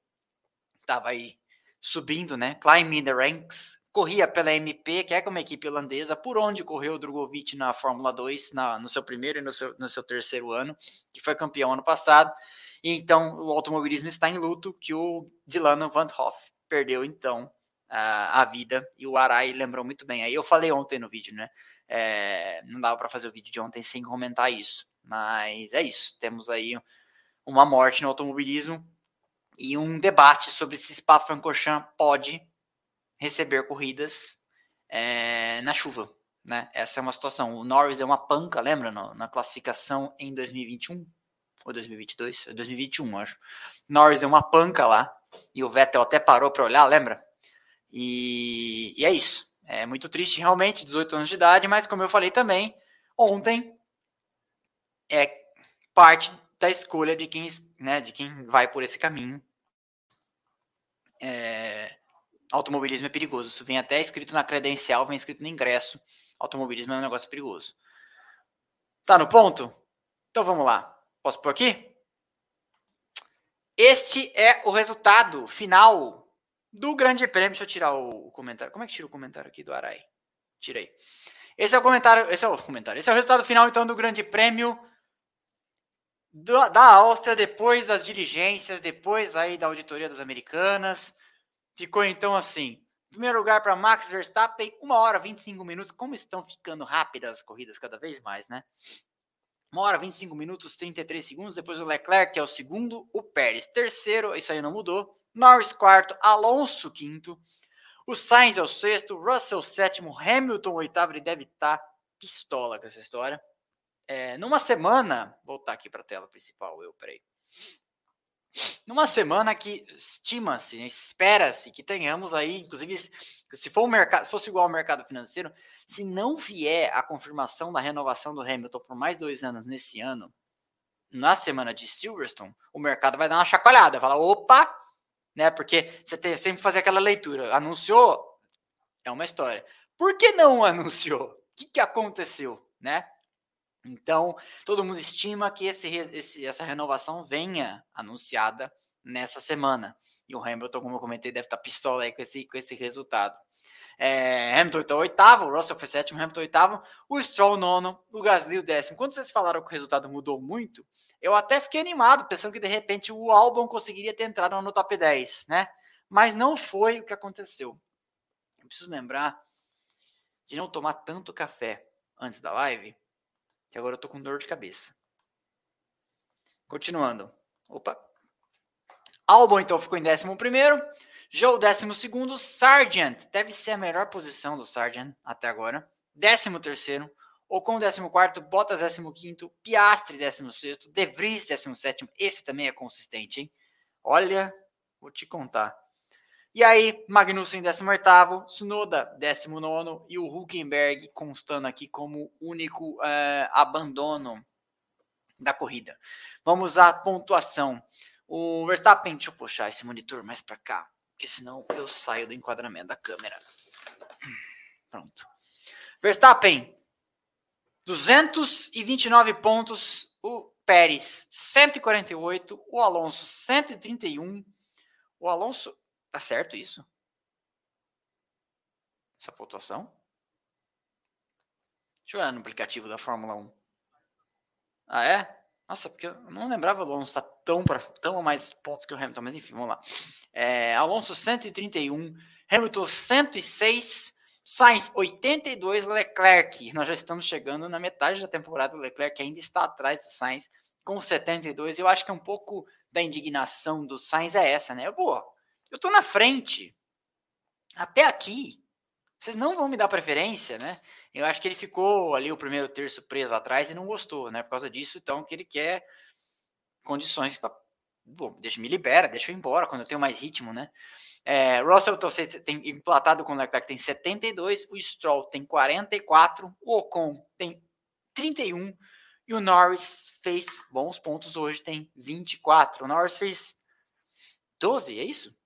tava aí subindo, né? Climbing the ranks, corria pela MP, que é uma equipe holandesa, por onde correu o Drogovic na Fórmula 2, na, no seu primeiro e no seu, no seu terceiro ano, que foi campeão ano passado. E então o automobilismo está em luto, que o Dilano Van Hoff perdeu então a, a vida, e o Arai lembrou muito bem. Aí eu falei ontem no vídeo, né? É, não dava para fazer o vídeo de ontem sem comentar isso, mas é isso. Temos aí uma morte no automobilismo e um debate sobre se Spa-Francorchamps pode receber corridas é, na chuva. Né? Essa é uma situação. O Norris deu uma panca, lembra, no, na classificação em 2021 ou 2022? 2021, acho. Norris deu uma panca lá e o Vettel até parou para olhar, lembra? E, e, é isso. É muito triste, realmente, 18 anos de idade, mas como eu falei também, ontem é parte da escolha de quem, né, de quem vai por esse caminho. É, automobilismo é perigoso. Isso vem até escrito na credencial, vem escrito no ingresso. Automobilismo é um negócio perigoso. Tá no ponto? Então vamos lá. Posso por aqui? Este é o resultado final do Grande Prêmio. Deixa eu tirar o, comentário. Como é que tira o comentário aqui do Arai? Tirei. Esse é o comentário. Esse é o comentário. Esse é o resultado final, então, do Grande Prêmio da, da Áustria, depois das diligências, depois aí da auditoria das americanas. Ficou então assim. Primeiro lugar para Max Verstappen, 1 hora 25 minutos. Como estão ficando rápidas as corridas cada vez mais, né? 1 hora 25 minutos, 33 segundos. Depois o Leclerc, que é o segundo. O Pérez, terceiro. Isso aí não mudou. Norris, quarto. Alonso, quinto. O Sainz é o sexto. Russell, sétimo. Hamilton, oitavo. Ele deve estar tá pistola com essa história. É, numa semana. Voltar aqui para a tela principal. Eu, peraí. Numa semana que estima-se, né, espera-se que tenhamos aí, inclusive, se for o mercado, se fosse igual ao mercado financeiro, se não vier a confirmação da renovação do Hamilton por mais dois anos nesse ano, na semana de Silverstone, o mercado vai dar uma chacoalhada, fala, opa, né? Porque você tem sempre fazer aquela leitura. Anunciou, é uma história. Por que não anunciou? O que, que aconteceu, né? Então, todo mundo estima que esse, esse, essa renovação venha anunciada nessa semana. E o Hamilton, como eu comentei, deve estar pistola aí com esse, com esse resultado. É, Hamilton está oitavo, o Russell foi sétimo, Hamilton oitavo, o Stroll nono, o Gasly o décimo. Quando vocês falaram que o resultado mudou muito, eu até fiquei animado, pensando que de repente o Albon conseguiria ter entrado no top 10, né? Mas não foi o que aconteceu. Eu preciso lembrar de não tomar tanto café antes da live, que agora eu tô com dor de cabeça. Continuando. Opa. Albon, então, ficou em 11 primeiro. Joe, 12 segundo. Sargent, deve ser a melhor posição do Sargent até agora. 13 terceiro. Ocon, 14 Bottas, 15 Piastri, 16 De Vries, 17 Esse também é consistente, hein? Olha, vou te contar. E aí, Magnussen 18, Tsunoda 19 e o Huckenberg constando aqui como único uh, abandono da corrida. Vamos à pontuação. O Verstappen, deixa eu puxar esse monitor mais para cá, porque senão eu saio do enquadramento da câmera. Pronto. Verstappen, 229 pontos. O Pérez, 148. O Alonso, 131. O Alonso. Tá certo isso? Essa pontuação? Deixa eu olhar no aplicativo da Fórmula 1. Ah, é? Nossa, porque eu não lembrava o Alonso estar tá tão, pra, tão mais pontos que o Hamilton, mas enfim, vamos lá. É, Alonso 131, Hamilton 106, Sainz 82, Leclerc. Nós já estamos chegando na metade da temporada. O Leclerc ainda está atrás do Sainz com 72. Eu acho que é um pouco da indignação do Sainz é essa, né? Pô, eu tô na frente. Até aqui. Vocês não vão me dar preferência, né? Eu acho que ele ficou ali o primeiro terço preso atrás e não gostou, né? Por causa disso, então, que ele quer condições para. Bom, deixa, me libera, deixa eu ir embora quando eu tenho mais ritmo, né? É, Russell tem emplatado com o Leclerc tem 72, o Stroll tem 44, o Ocon tem 31 e o Norris fez bons pontos hoje, tem 24. O Norris fez 12, é isso?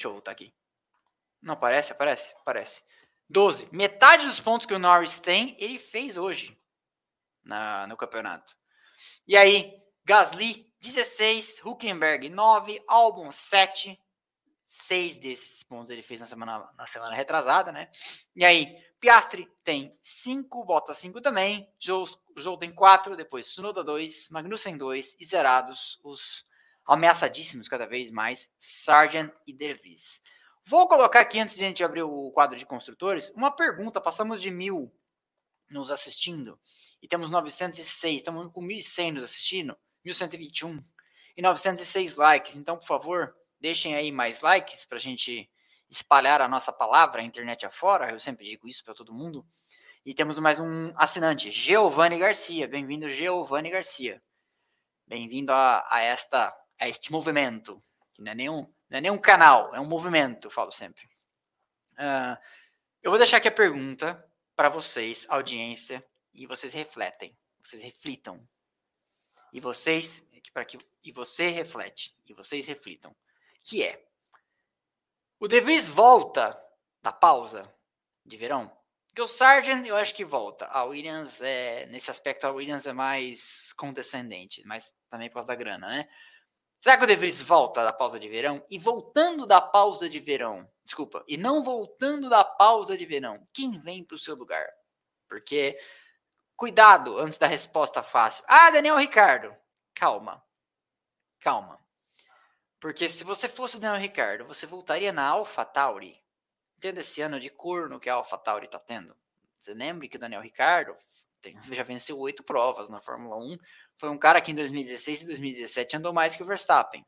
Deixa eu voltar aqui. Não aparece? Aparece? Aparece. 12. Metade dos pontos que o Norris tem, ele fez hoje na, no campeonato. E aí, Gasly, 16, Huckenberg, 9, Albon, 7. Seis desses pontos ele fez na semana, na semana retrasada, né? E aí, Piastri tem 5, Bottas 5 também, Joe, tem 4, depois Sunoda 2, Magnussen 2 e zerados os ameaçadíssimos cada vez mais, Sargent e De Vries. Vou colocar aqui, antes de a gente abrir o quadro de construtores, uma pergunta. Passamos de mil nos assistindo e temos 906. Estamos com 1.100 nos assistindo, 1.121 e 906 likes. Então, por favor, deixem aí mais likes para a gente espalhar a nossa palavra, a internet afora. Eu sempre digo isso para todo mundo. E temos mais um assinante, Giovanni Garcia. Bem-vindo, Giovanni Garcia. Bem-vindo a, a, esta, a este movimento, que não é nenhum não é nem um canal, é um movimento, eu falo sempre. Uh, eu vou deixar aqui a pergunta para vocês, audiência, e vocês refletem, vocês reflitam. E vocês, para que e você reflete, e vocês reflitam, que é o De Vries volta da pausa de verão? Porque o Sargent eu acho que volta. A Williams é, nesse aspecto, a Williams é mais condescendente, mas também por causa da grana, né? Será que o De Vries volta da pausa de verão? E voltando da pausa de verão, desculpa, e não voltando da pausa de verão, quem vem para o seu lugar? Porque, cuidado antes da resposta fácil. Ah, Daniel Ricardo. Calma. Calma. Porque se você fosse o Daniel Ricardo, você voltaria na Alpha Tauri. Entenda esse ano de corno que a Alpha Tauri está tendo. Você lembra que o Daniel Ricardo já venceu oito provas na Fórmula 1, foi um cara que em 2016 e 2017 andou mais que o Verstappen,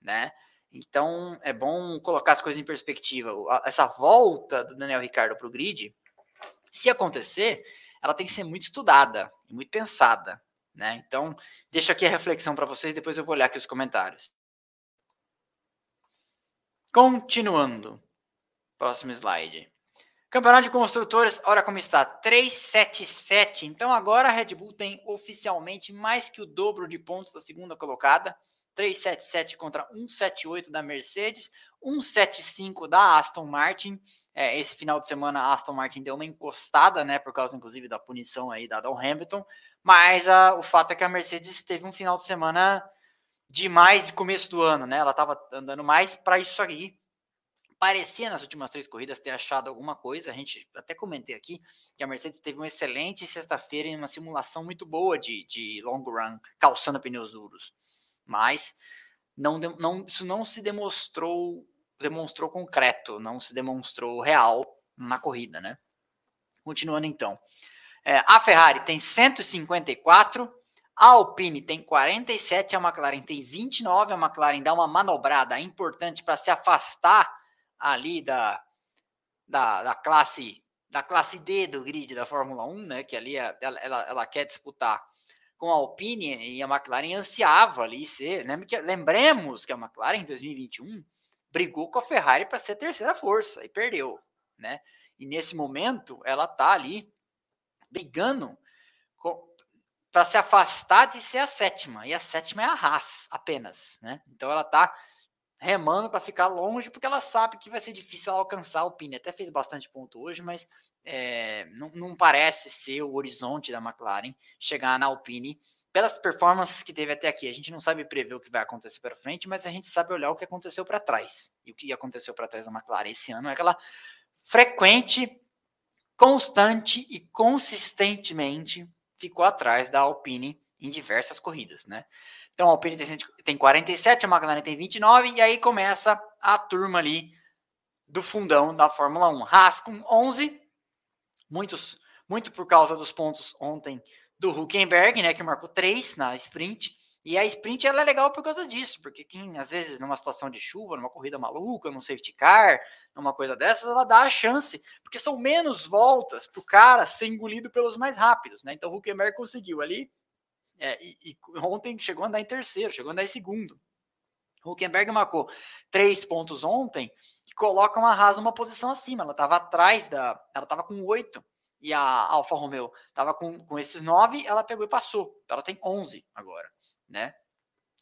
né? Então é bom colocar as coisas em perspectiva. Essa volta do Daniel Ricardo para o grid, se acontecer, ela tem que ser muito estudada e muito pensada, né? Então deixo aqui a reflexão para vocês, depois eu vou olhar aqui os comentários. Continuando, próximo slide. Campeonato de Construtores, olha como está, 377. Então agora a Red Bull tem oficialmente mais que o dobro de pontos da segunda colocada. 377 contra 178 da Mercedes, 175 da Aston Martin. É, esse final de semana a Aston Martin deu uma encostada, né, por causa inclusive da punição aí dada ao Hamilton. Mas a, o fato é que a Mercedes teve um final de semana demais de começo do ano, né? Ela estava andando mais para isso aí parecia nas últimas três corridas ter achado alguma coisa. A gente até comentei aqui que a Mercedes teve uma excelente sexta-feira em uma simulação muito boa de, de long run, calçando pneus duros. Mas não, não, isso não se demonstrou demonstrou concreto, não se demonstrou real na corrida, né? Continuando então. É, a Ferrari tem 154, a Alpine tem 47, a McLaren tem 29. A McLaren dá uma manobrada importante para se afastar ali da, da, da, classe da classe D do grid da Fórmula 1, né, que ali é, ela, ela, ela quer disputar com a Alpine e a McLaren ansiava ali ser, lembremos que a McLaren em 2021 brigou com a Ferrari para ser terceira força e perdeu, né? E nesse momento ela tá ali brigando para se afastar de ser a sétima, e a sétima é a Haas apenas, né? Então ela tá remando para ficar longe, porque ela sabe que vai ser difícil alcançar a Alpine. Até fez bastante ponto hoje, mas é, não, não, parece ser o horizonte da McLaren chegar na Alpine pelas performances que teve até aqui. A gente não sabe prever o que vai acontecer para frente, mas a gente sabe olhar o que aconteceu para trás. E o que aconteceu para trás da McLaren esse ano é aquela frequente, constante e consistentemente ficou atrás da Alpine em diversas corridas, né? Então a Alpine tem 47, a McLaren tem 29, e aí começa a turma ali do fundão da Fórmula 1. Haas com 11, muitos, muito por causa dos pontos ontem do Huckenberg, né, que marcou 3 na sprint. E a sprint ela é legal por causa disso, porque quem às vezes numa situação de chuva, numa corrida maluca, num safety car, numa coisa dessas, ela dá a chance, porque são menos voltas para o cara ser engolido pelos mais rápidos, né? Então o Huckenberg conseguiu ali é, e, e, ontem chegou a andar em terceiro, chegou a andar em segundo. Huckenberg marcou três pontos ontem, que colocam a Haas numa posição acima. Ela estava atrás da. Ela estava com oito. E a Alfa Romeo estava com, com esses nove, ela pegou e passou. Então ela tem onze agora, né?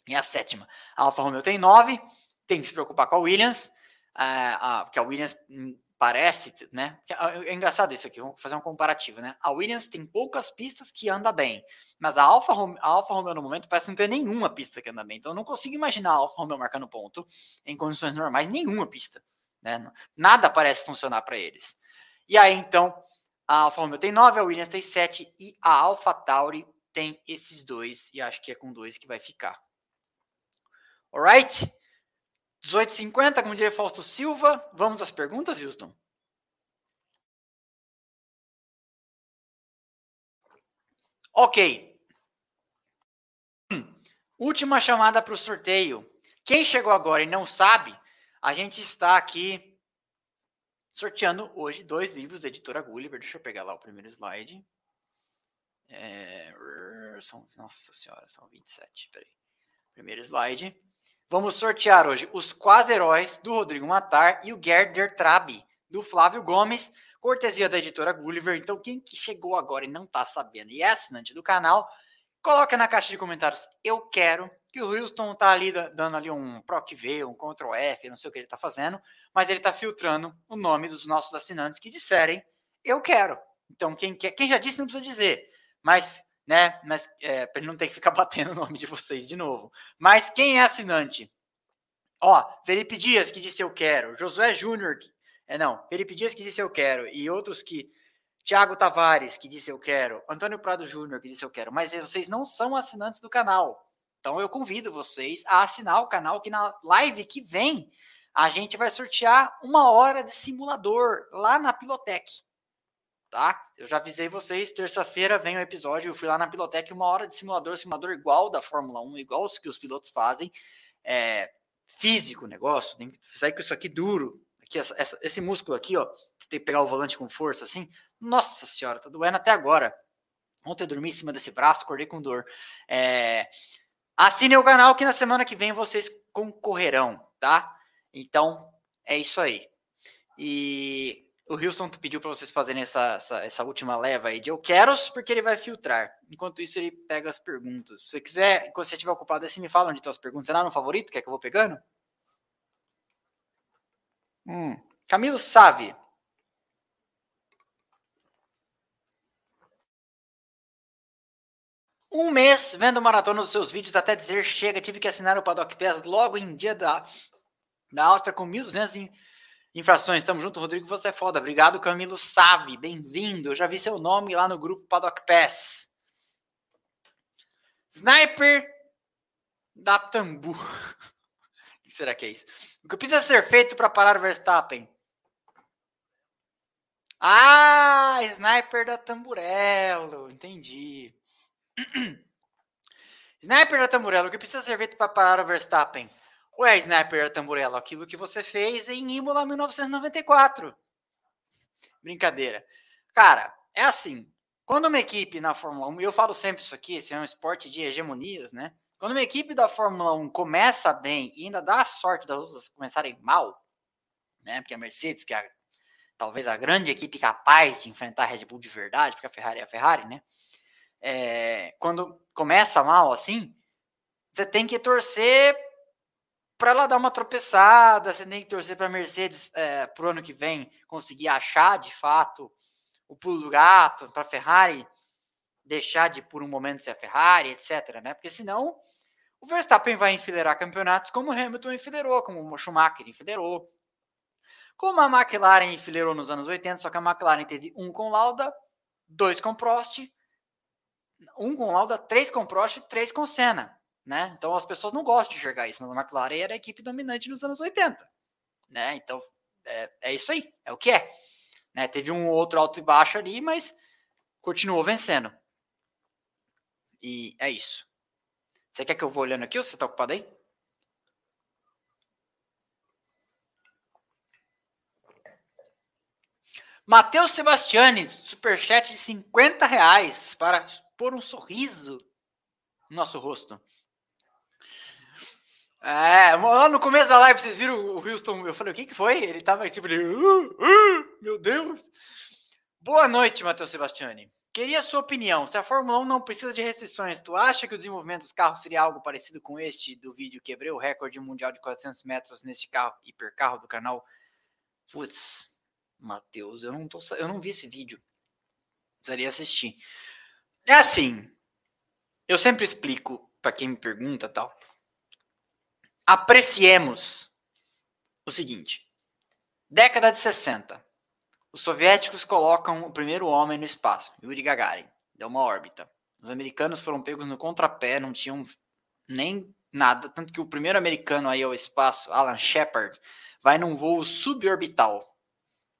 E a sétima. A Alfa Romeo tem nove, tem que se preocupar com a Williams, é, porque a Williams hum, parece, né? É, é engraçado isso aqui, vamos fazer um comparativo, né? A Williams tem poucas pistas que anda bem, mas a Alfa, Romeo, a Alfa Romeo no momento parece não ter nenhuma pista que anda bem. Então eu não consigo imaginar a Alfa Romeo marcando ponto em condições normais, nenhuma pista, né? Nada parece funcionar para eles. E aí então a Alfa Romeo tem 9, a Williams tem 7 e a Alfa Tauri tem esses dois e acho que é com dois que vai ficar. Alright? 18h50, como diria Fausto Silva. Vamos às perguntas, Houston? Ok. Última chamada para o sorteio. Quem chegou agora e não sabe, a gente está aqui sorteando hoje dois livros da editora Gulliver. Deixa eu pegar lá o primeiro slide. É, são, nossa senhora, são 27. Peraí. Primeiro slide. Vamos sortear hoje os quase heróis do Rodrigo Matar e o Gerder Trabi, do Flávio Gomes, cortesia da editora Gulliver. Então, quem que chegou agora e não está sabendo e é assinante do canal, coloca na caixa de comentários eu quero, que o Houston tá ali dando ali um PROC V, um Ctrl F, não sei o que ele está fazendo, mas ele está filtrando o nome dos nossos assinantes que disserem eu quero. Então, quem, quer, quem já disse não precisa dizer, mas né? Mas é, para não ter que ficar batendo o nome de vocês de novo. Mas quem é assinante? Ó, Felipe Dias que disse eu quero, Josué Júnior, é não, Felipe Dias que disse eu quero e outros que Tiago Tavares que disse eu quero, Antônio Prado Júnior que disse eu quero, mas vocês não são assinantes do canal. Então eu convido vocês a assinar o canal que na live que vem a gente vai sortear uma hora de simulador lá na Pilotec tá? Eu já avisei vocês, terça-feira vem o episódio, eu fui lá na Pilotec, uma hora de simulador, simulador igual da Fórmula 1, igual os que os pilotos fazem, é, físico o negócio, tem que sair com isso aqui duro, aqui, essa, essa, esse músculo aqui, ó, tem que pegar o volante com força, assim, nossa senhora, tá doendo até agora. Ontem eu dormi em cima desse braço, acordei com dor. É, o canal que na semana que vem vocês concorrerão, tá? Então, é isso aí. E o Houston pediu para vocês fazerem essa, essa, essa, última leva aí de eu quero, porque ele vai filtrar. Enquanto isso, ele pega as perguntas. Se você quiser, quando você estiver ocupado, assim, me fala onde estão as perguntas. Será no favorito? Quer que eu vou pegando? Hum. Camilo Save. Um mês vendo maratona dos seus vídeos até dizer chega, tive que assinar o Paddock Pass logo em dia da, da Áustria com 1.200 Infrações, tamo junto, Rodrigo, você é foda. Obrigado, Camilo Save, bem-vindo. Eu já vi seu nome lá no grupo Paddock Pass. Sniper da Tambu. será que é isso? O que precisa ser feito para parar o Verstappen? Ah, Sniper da Tamburello, entendi. Sniper da Tamburello, o que precisa ser feito para parar o Verstappen? Ué, Sniper Tamburello, aquilo que você fez em Imola 1994. Brincadeira. Cara, é assim. Quando uma equipe na Fórmula 1, eu falo sempre isso aqui, esse é um esporte de hegemonias, né? Quando uma equipe da Fórmula 1 começa bem e ainda dá a sorte das outras começarem mal, né? Porque a Mercedes, que é talvez a grande equipe capaz de enfrentar a Red Bull de verdade, porque a Ferrari é a Ferrari, né? É, quando começa mal assim, você tem que torcer para ela dar uma tropeçada, você tem que torcer para a Mercedes é, pro ano que vem conseguir achar de fato o pulo do gato, para a Ferrari deixar de por um momento ser a Ferrari, etc. Né? Porque senão o Verstappen vai enfileirar campeonatos como o Hamilton enfileirou, como o Schumacher enfileirou, como a McLaren enfileirou nos anos 80, só que a McLaren teve um com Lauda, dois com Prost, um com Lauda, três com Prost, três com Senna. Né? Então as pessoas não gostam de enxergar isso, mas a McLaren era a equipe dominante nos anos 80. Né? Então é, é isso aí, é o que é. Né? Teve um outro alto e baixo ali, mas continuou vencendo. E é isso. Você quer que eu vou olhando aqui ou você está ocupado aí? Matheus Sebastiani, superchat de 50 reais para pôr um sorriso no nosso rosto. É, lá no começo da live, vocês viram o Houston? Eu falei, o que, que foi? Ele tava tipo. Uh, uh, meu Deus! Boa noite, Matheus Sebastiani. Queria a sua opinião. Se a Fórmula 1 não precisa de restrições, tu acha que o desenvolvimento dos carros seria algo parecido com este do vídeo Quebrei o recorde mundial de 400 metros neste carro, hipercarro do canal? Putz, Matheus, eu não tô, eu não vi esse vídeo. Precisaria assistir. É assim. Eu sempre explico para quem me pergunta tal apreciemos o seguinte: década de 60. Os soviéticos colocam o primeiro homem no espaço, Yuri Gagarin, deu uma órbita. Os americanos foram pegos no contrapé, não tinham nem nada, tanto que o primeiro americano aí ao espaço, Alan Shepard, vai num voo suborbital,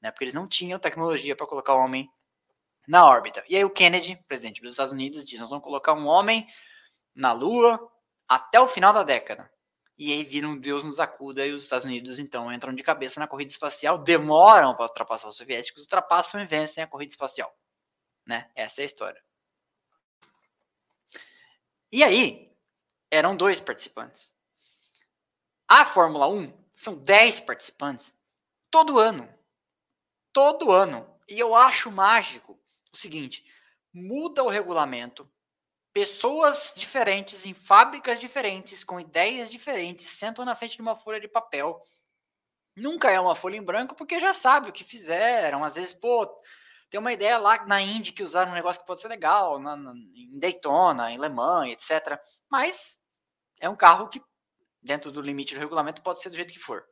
né? Porque eles não tinham tecnologia para colocar o homem na órbita. E aí o Kennedy, presidente dos Estados Unidos, diz: "Nós vamos colocar um homem na Lua até o final da década" e aí vira um Deus nos acuda e os Estados Unidos então entram de cabeça na corrida espacial, demoram para ultrapassar os soviéticos, ultrapassam e vencem a corrida espacial. Né? Essa é a história. E aí, eram dois participantes. A Fórmula 1 são 10 participantes todo ano. Todo ano. E eu acho mágico o seguinte: muda o regulamento, pessoas diferentes em fábricas diferentes, com ideias diferentes, sentam na frente de uma folha de papel. Nunca é uma folha em branco, porque já sabe o que fizeram. Às vezes, pô, tem uma ideia lá na Indy que usaram um negócio que pode ser legal, na, na, em Daytona, em Le Mans, etc. Mas é um carro que, dentro do limite do regulamento, pode ser do jeito que for.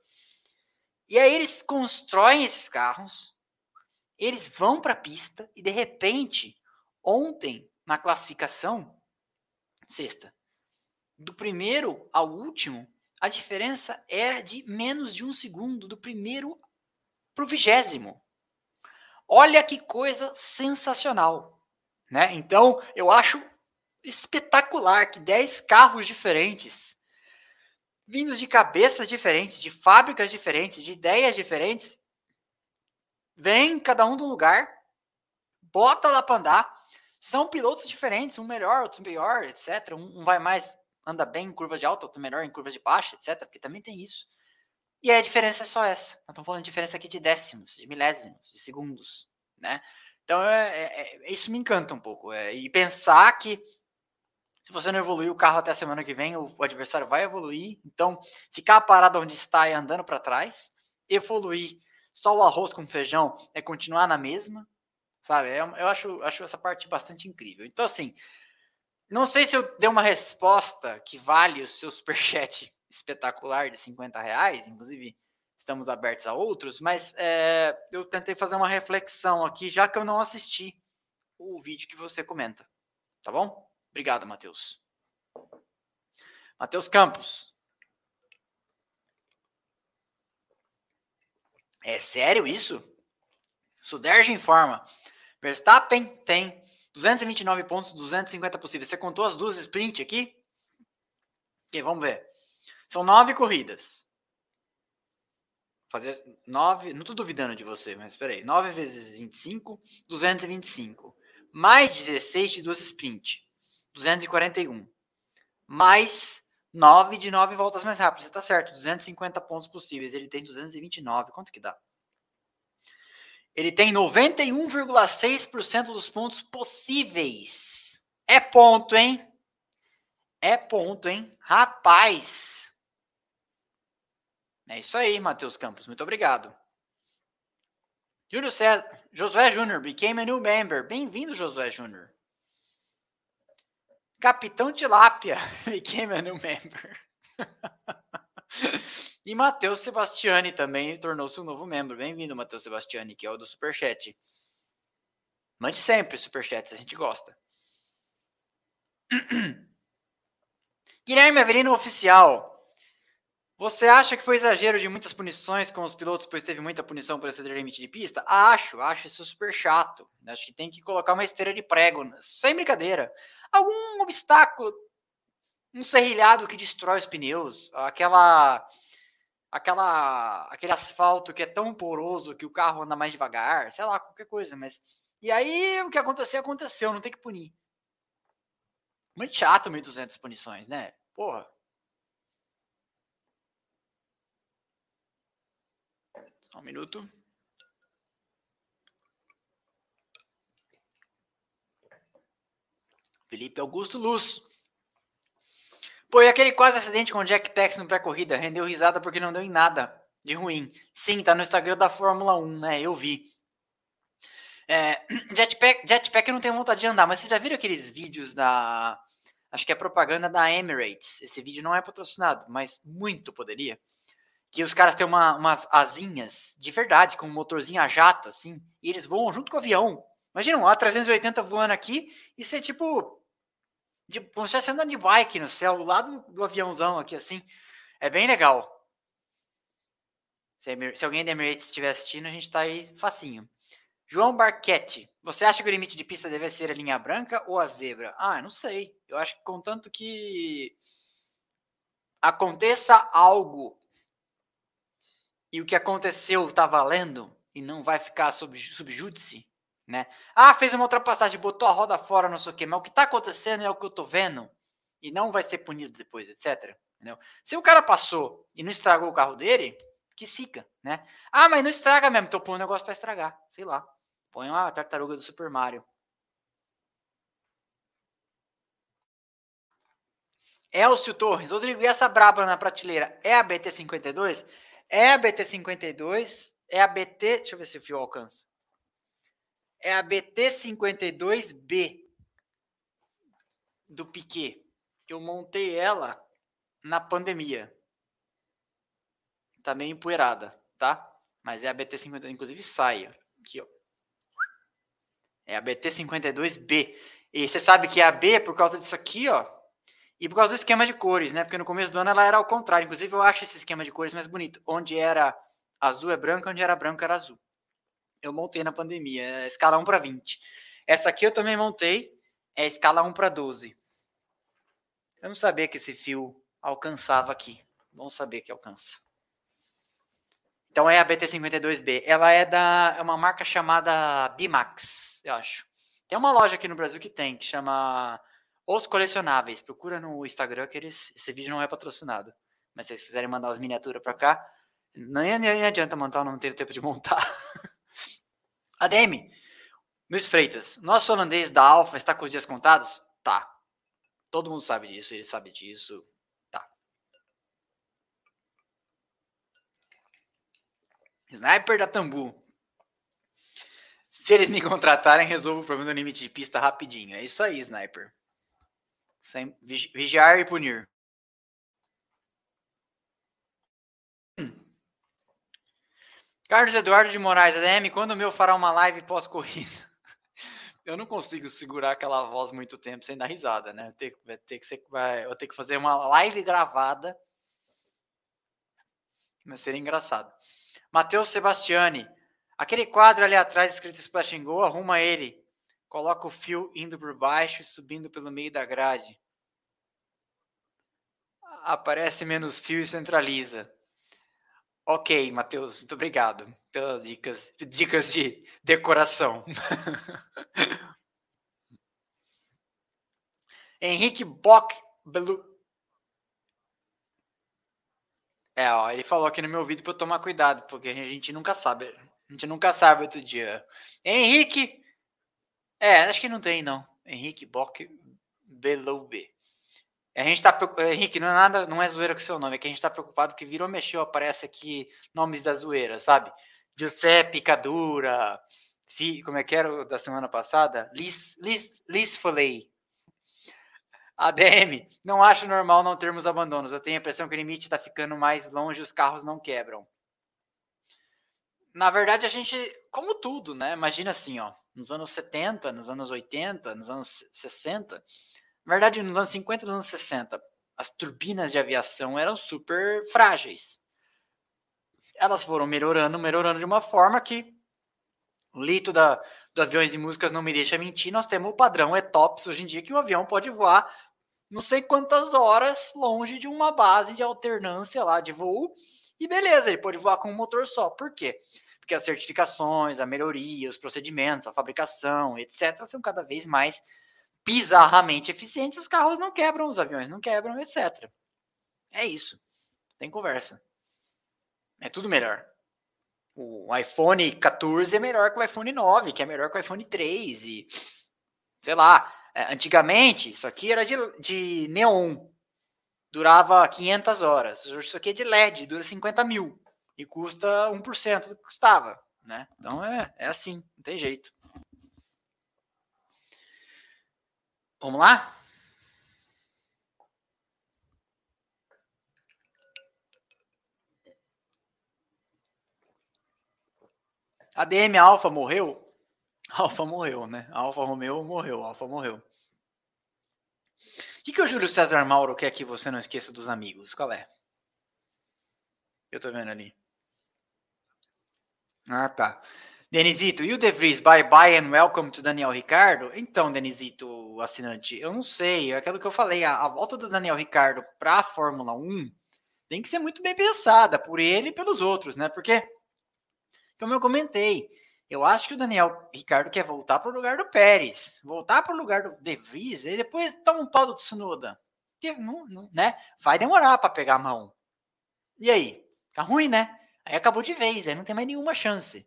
E aí eles constroem esses carros, eles vão para a pista e, de repente, ontem, na classificação, sexta. Do primeiro ao último, a diferença era de menos de um segundo, do primeiro para o vigésimo. Olha que coisa sensacional. Né? Então, eu acho espetacular que 10 carros diferentes, vindos de cabeças diferentes, de fábricas diferentes, de ideias diferentes, vem cada um de um lugar, bota lá para andar, são pilotos diferentes, um melhor, outro pior, etc. Um, um vai mais, anda bem em curva de alta, outro melhor em curvas de baixa, etc. Porque também tem isso. E a diferença é só essa. Nós estamos falando de diferença aqui de décimos, de milésimos, de segundos, né? Então, é, é, é, isso me encanta um pouco. É, e pensar que se você não evoluir o carro até a semana que vem, o, o adversário vai evoluir. Então, ficar parado onde está e andando para trás, evoluir só o arroz com feijão é continuar na mesma, Sabe? É eu acho, acho essa parte bastante incrível. Então, assim, não sei se eu dei uma resposta que vale o seu superchat espetacular de 50 reais, inclusive estamos abertos a outros, mas é, eu tentei fazer uma reflexão aqui, já que eu não assisti o vídeo que você comenta. Tá bom? Obrigado, Matheus. Matheus Campos. É sério isso? Suderge informa. Verstappen tem 229 pontos, 250 possíveis. Você contou as duas sprint aqui? Ok, vamos ver. São nove corridas. Fazer nove. Não estou duvidando de você, mas espera aí. 9 vezes 25, 225. Mais 16 de duas sprint. 241. mais 9 de 9 voltas mais rápidas. Você tá certo, 250 pontos possíveis. Ele tem 229. Quanto que dá? Ele tem 91,6% dos pontos possíveis. É ponto, hein? É ponto, hein? Rapaz! É isso aí, Matheus Campos. Muito obrigado. Júnior César, Josué Júnior became a new member. Bem-vindo, Josué Júnior. Capitão Tilápia became a new member. e Matheus Sebastiani também tornou-se um novo membro. Bem-vindo, Matheus Sebastiani, que é o do Superchat. Mande sempre Superchat, a gente gosta. Guilherme Avelino Oficial. Você acha que foi exagero de muitas punições com os pilotos, pois teve muita punição por exceder limite de pista? Acho, acho isso super chato. Acho que tem que colocar uma esteira de prego, sem brincadeira. Algum obstáculo, um serrilhado que destrói os pneus, aquela, aquela, aquele asfalto que é tão poroso que o carro anda mais devagar, sei lá, qualquer coisa. Mas e aí o que aconteceu aconteceu, não tem que punir. Muito chato 1.200 punições, né? Porra. Só um minuto. Felipe Augusto Luz. Pô, e aquele quase acidente com o Jack no pré-corrida? Rendeu risada porque não deu em nada de ruim. Sim, tá no Instagram da Fórmula 1, né? Eu vi. É, jetpack, jetpack eu não tenho vontade de andar, mas vocês já viram aqueles vídeos da. Acho que é propaganda da Emirates. Esse vídeo não é patrocinado, mas muito poderia que os caras têm uma, umas asinhas de verdade, com um motorzinho a jato, assim, e eles voam junto com o avião. Imagina um A380 voando aqui e ser tipo. De, como se estivesse andando de bike no céu, do lado do aviãozão aqui, assim. É bem legal. Se, alguém da Emirates estiver assistindo, a gente tá aí facinho. João Barquete, você acha que o limite de pista deve ser a linha branca ou a zebra? Ah, não sei. Eu acho que contanto que aconteça algo e o que aconteceu tá valendo e não vai ficar sob subjúdice, né? Ah, fez uma ultrapassagem, botou a roda fora, não sei o quê, mas o que tá acontecendo é o que eu tô vendo e não vai ser punido depois, etc. Entendeu? Se o cara passou e não estragou o carro dele, que sica, né? Ah, mas não estraga mesmo, tô pondo um negócio para estragar, sei lá. Põe uma tartaruga do Super Mario. Elcio Torres, Rodrigo, e essa braba na prateleira é a BT52? É a BT52, é a BT, deixa eu ver se o fio alcança. É a BT52B do Piquet. Eu montei ela na pandemia. Tá meio empoeirada, tá? Mas é a BT52, inclusive sai aqui, ó. É a BT52B. E você sabe que é a B por causa disso aqui, ó. E por causa do esquema de cores, né? Porque no começo do ano ela era ao contrário. Inclusive, eu acho esse esquema de cores mais bonito. Onde era azul é branco, onde era branco era azul. Eu montei na pandemia, é escala 1 para 20. Essa aqui eu também montei, é escala 1 para 12. Eu não sabia que esse fio alcançava aqui. Vamos saber que alcança. Então é a BT52B. Ela é da é uma marca chamada Bimax, eu acho. Tem uma loja aqui no Brasil que tem, que chama os colecionáveis, procura no Instagram que eles, esse vídeo não é patrocinado. Mas se vocês quiserem mandar as miniaturas para cá, nem, nem adianta montar, não ter tempo de montar. ADM, Luiz Freitas, nosso holandês da Alfa está com os dias contados? Tá. Todo mundo sabe disso, ele sabe disso. Tá. Sniper da Tambu. Se eles me contratarem, resolvo o problema do limite de pista rapidinho. É isso aí, Sniper. Sem, vigiar e punir. Carlos Eduardo de Moraes, ADM, quando o meu fará uma live pós-corrida? Eu não consigo segurar aquela voz muito tempo sem dar risada, né? Eu vai ter que ser, vai, eu ter que fazer uma live gravada. Vai ser engraçado. Matheus Sebastiani, aquele quadro ali atrás escrito Splash and Go, arruma ele. Coloca o fio indo por baixo e subindo pelo meio da grade. Aparece menos fio e centraliza. Ok, Matheus, muito obrigado pelas dicas, dicas de decoração. Henrique Bock. Belu... É, ó, ele falou aqui no meu vídeo para eu tomar cuidado, porque a gente nunca sabe. A gente nunca sabe outro dia. Henrique. É, acho que não tem, não. Henrique Bock Beloube. A gente tá. Henrique, não é nada, não é zoeira com seu nome, é que a gente tá preocupado que virou mexeu, aparece aqui nomes da zoeira, sabe? Giuseppe Cadura, fi, como é que era o da semana passada? Liz, Liz, Liz Foley. ADM, não acho normal não termos abandonos. Eu tenho a impressão que o limite está ficando mais longe e os carros não quebram. Na verdade, a gente, como tudo, né? Imagina assim, ó, nos anos 70, nos anos 80, nos anos 60, na verdade, nos anos 50 e nos anos 60, as turbinas de aviação eram super frágeis. Elas foram melhorando, melhorando de uma forma que o lito da, do Aviões e Músicas não me deixa mentir, nós temos o padrão ETOPS hoje em dia que o avião pode voar não sei quantas horas longe de uma base de alternância lá de voo. E beleza, ele pode voar com um motor só. Por quê? Porque as certificações, a melhoria, os procedimentos, a fabricação, etc., são cada vez mais bizarramente eficientes. Os carros não quebram, os aviões não quebram, etc. É isso. Tem conversa. É tudo melhor. O iPhone 14 é melhor que o iPhone 9, que é melhor que o iPhone 3. E sei lá, é, antigamente, isso aqui era de, de neon, durava 500 horas. Isso aqui é de LED, dura 50 mil e custa 1% do que custava. Né? Então é, é assim, não tem jeito. Vamos lá? A DM Alpha morreu? Alfa morreu, né? Alfa Romeo morreu, Alfa morreu. O que, que o Júlio César Mauro quer que você não esqueça dos amigos? Qual é? Eu tô vendo ali. Ah, tá. Denisito, e o De Vries, bye bye and welcome to Daniel Ricardo? Então, Denisito, assinante, eu não sei. É aquilo que eu falei, a, a volta do Daniel Ricardo para a Fórmula 1 tem que ser muito bem pensada por ele e pelos outros, né? Porque, como eu comentei, eu acho que o Daniel Ricardo quer voltar para o lugar do Pérez, voltar para o lugar do De Vries e depois toma um pau do Tsunoda. Que, não, não, né? Vai demorar para pegar a mão. E aí? Tá ruim, né? Aí acabou de vez, aí não tem mais nenhuma chance.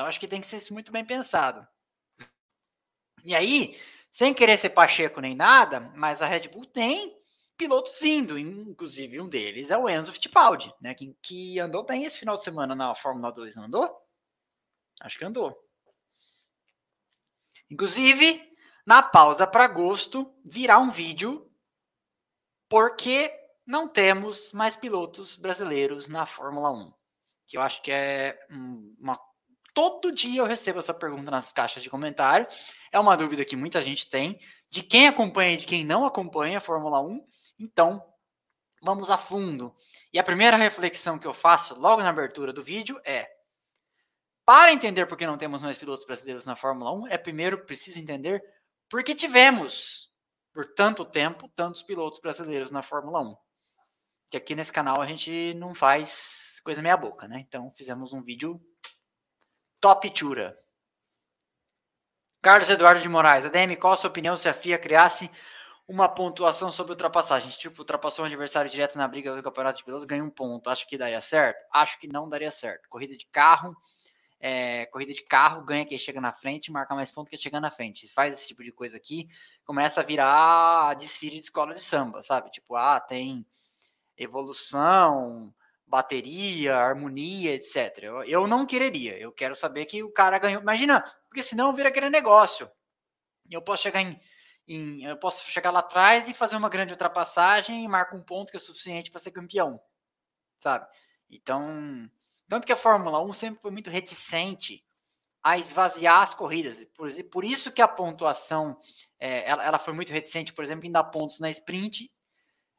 Então acho que tem que ser muito bem pensado. E aí, sem querer ser Pacheco nem nada, mas a Red Bull tem pilotos vindo, inclusive um deles é o Enzo Fittipaldi, né? Que, que andou bem esse final de semana na Fórmula 2, não andou? Acho que andou. Inclusive, na pausa para agosto, virá um vídeo porque não temos mais pilotos brasileiros na Fórmula 1. Que eu acho que é uma. Todo dia eu recebo essa pergunta nas caixas de comentário. É uma dúvida que muita gente tem de quem acompanha e de quem não acompanha a Fórmula 1. Então, vamos a fundo. E a primeira reflexão que eu faço logo na abertura do vídeo é: para entender por que não temos mais pilotos brasileiros na Fórmula 1, é primeiro preciso entender por que tivemos, por tanto tempo, tantos pilotos brasileiros na Fórmula 1. Que aqui nesse canal a gente não faz coisa meia boca, né? Então fizemos um vídeo top tura. Carlos Eduardo de Moraes, ADM, qual a sua opinião se a FIA criasse uma pontuação sobre ultrapassagens? Tipo, ultrapassou um adversário direto na briga do campeonato de pilotos, ganha um ponto. Acho que daria certo? Acho que não daria certo. Corrida de carro, é, corrida de carro, ganha quem chega na frente, marca mais ponto que chega na frente. Faz esse tipo de coisa aqui, começa a virar desfile de escola de samba, sabe? Tipo, ah, tem evolução, bateria, harmonia, etc. Eu, eu não quereria. Eu quero saber que o cara ganhou. Imagina, porque senão vira aquele negócio. Eu posso chegar em, em eu posso chegar lá atrás e fazer uma grande ultrapassagem e marcar um ponto que é suficiente para ser campeão, sabe? Então, tanto que a Fórmula 1 sempre foi muito reticente a esvaziar as corridas. Por, por isso que a pontuação, é, ela, ela, foi muito reticente, por exemplo, em dar pontos na sprint,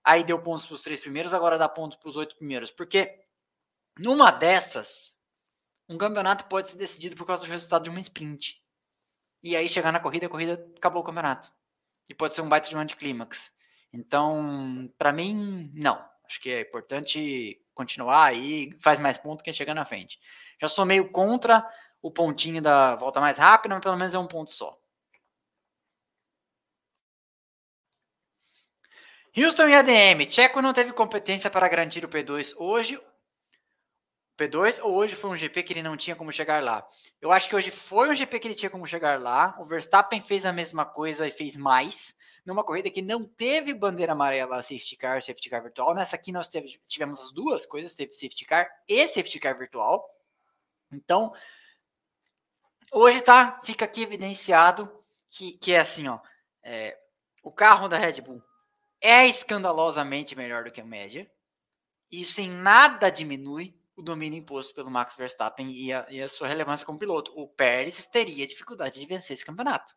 aí deu pontos para os três primeiros, agora dá pontos para os oito primeiros. Porque numa dessas, um campeonato pode ser decidido por causa do resultado de uma sprint. E aí chegar na corrida, a corrida acabou o campeonato. E pode ser um baita de um anticlímax. Então, para mim, não. Acho que é importante continuar aí, faz mais ponto quem chega na frente. Já sou meio contra o pontinho da volta mais rápida, mas pelo menos é um ponto só. Houston e ADM. Checo não teve competência para garantir o P2 hoje. P2 ou hoje foi um GP que ele não tinha como chegar lá? Eu acho que hoje foi um GP que ele tinha como chegar lá. O Verstappen fez a mesma coisa e fez mais. Numa corrida que não teve bandeira amarela, safety car, safety car virtual. Nessa aqui nós tivemos as duas coisas, teve safety car e safety car virtual. Então, hoje tá, fica aqui evidenciado que, que é assim, ó. É, o carro da Red Bull é escandalosamente melhor do que a média. Isso em nada diminui o domínio imposto pelo Max Verstappen e a, e a, sua relevância como piloto. O Pérez teria dificuldade de vencer esse campeonato.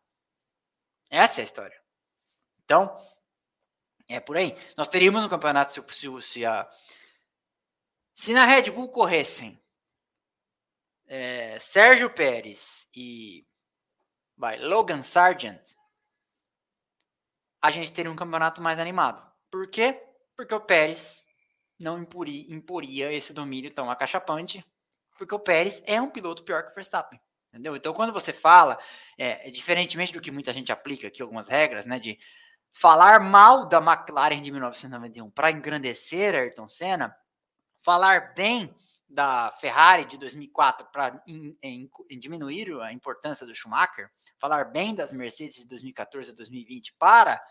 Essa é a história. Então, é por aí. Nós teríamos um campeonato se, se, se, a, se na Red Bull corressem é, Sérgio Pérez e vai, Logan Sargent, a gente teria um campeonato mais animado. Por quê? Porque o Pérez não imporia, imporia esse domínio tão acachapante, porque o Pérez é um piloto pior que o Verstappen. Entendeu? Então, quando você fala, é, diferentemente do que muita gente aplica aqui, algumas regras, né, de falar mal da McLaren de 1991 para engrandecer Ayrton Senna, falar bem da Ferrari de 2004 para diminuir a importância do Schumacher, falar bem das Mercedes de 2014 a 2020 para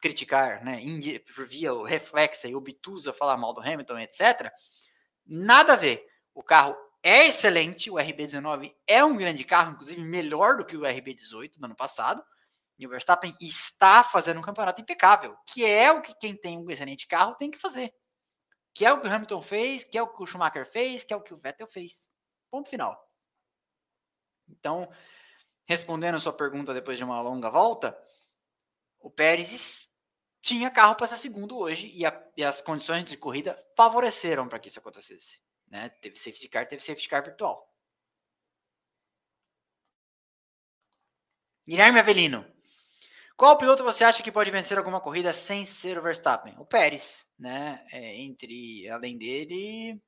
criticar, né, por via o reflexa e obtusa falar mal do Hamilton, etc. Nada a ver. O carro é excelente, o RB19 é um grande carro, inclusive melhor do que o RB18 do ano passado. E o Verstappen está fazendo um campeonato impecável, que é o que quem tem um excelente carro tem que fazer. Que é o que o Hamilton fez, que é o que o Schumacher fez, que é o que o Vettel fez. Ponto final. Então, respondendo a sua pergunta depois de uma longa volta, o Pérez tinha carro para ser segundo hoje e, a, e, as condições de corrida favoreceram para que isso acontecesse. Né? Teve safety car, teve safety car virtual. Guilherme Avelino. Qual piloto você acha que pode vencer alguma corrida sem ser o Verstappen? O Pérez, né? É, entre além dele,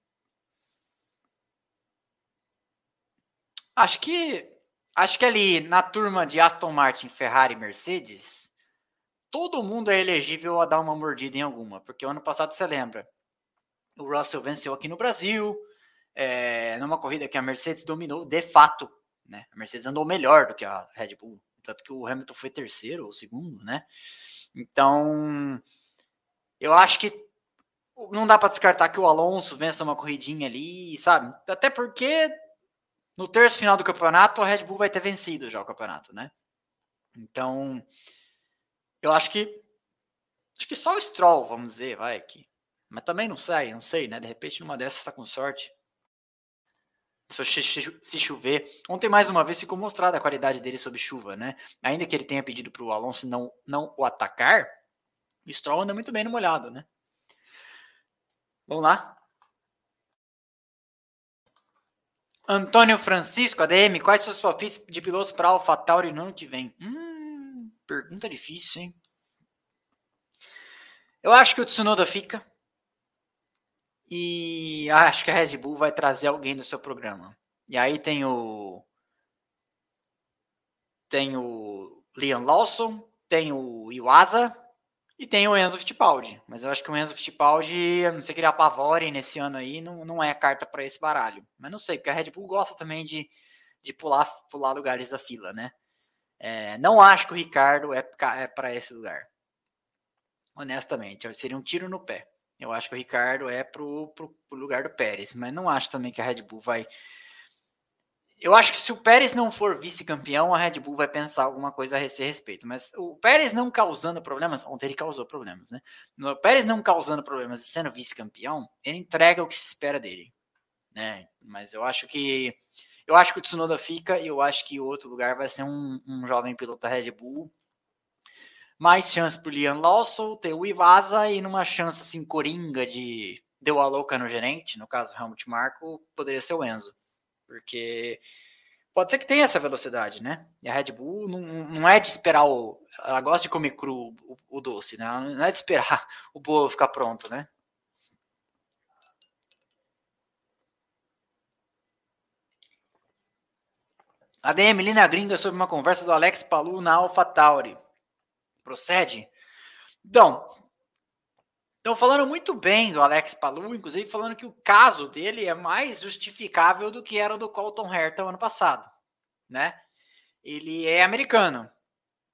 acho que acho que ali na turma de Aston Martin, Ferrari, Mercedes, todo mundo é elegível a dar uma mordida em alguma, porque o ano passado você lembra, o Russell venceu aqui no Brasil, é, numa corrida que a Mercedes dominou de fato, né? A Mercedes andou melhor do que a Red Bull, tanto que o Hamilton foi terceiro ou segundo, né? Então, eu acho que não dá para descartar que o Alonso vença uma corridinha ali, sabe? Até porque no terço final do campeonato a Red Bull vai ter vencido já o campeonato, né? Então, eu acho que. Acho que só o Stroll, vamos dizer, vai aqui. Mas também não sei, não sei, né? De repente, numa dessas tá com sorte. Se chover. Ontem, mais uma vez, ficou mostrada a qualidade dele sob chuva, né? Ainda que ele tenha pedido para o Alonso não, não o atacar, o Stroll anda muito bem no molhado, né? Vamos lá. Antônio Francisco, ADM, quais seus palpites de pilotos para AlphaTauri no ano que vem? Hum, Pergunta difícil, hein? Eu acho que o Tsunoda fica. E acho que a Red Bull vai trazer alguém do seu programa. E aí tem o. Tem o Liam Lawson, tem o Iwasa e tem o Enzo Fittipaldi. Mas eu acho que o Enzo Fittipaldi, a não sei que ele apavore nesse ano aí, não, não é carta para esse baralho. Mas não sei, porque a Red Bull gosta também de, de pular, pular lugares da fila, né? É, não acho que o Ricardo é, é para esse lugar. Honestamente, seria um tiro no pé. Eu acho que o Ricardo é pro, pro, pro, lugar do Pérez, mas não acho também que a Red Bull vai. Eu acho que se o Pérez não for vice-campeão, a Red Bull vai pensar alguma coisa a esse respeito. Mas o Pérez não causando problemas, ontem ele causou problemas, né? O Pérez não causando problemas e sendo vice-campeão, ele entrega o que se espera dele, né? Mas eu acho que eu acho que o Tsunoda fica e eu acho que o outro lugar vai ser um, um jovem piloto da Red Bull. Mais chance pro Liam Lawson, ter o Ivasa e numa chance assim, coringa de deu a louca no gerente, no caso Helmut Marko, poderia ser o Enzo. Porque pode ser que tenha essa velocidade, né? E a Red Bull não, não é de esperar o. Ela gosta de comer cru o, o doce, né? Não é de esperar o bolo ficar pronto, né? ADM Lina Gringa sobre uma conversa do Alex Palu na AlphaTauri. Procede? Então, Estão falando muito bem do Alex Palu, inclusive falando que o caso dele é mais justificável do que era o do Colton Herta ano passado, né? Ele é americano.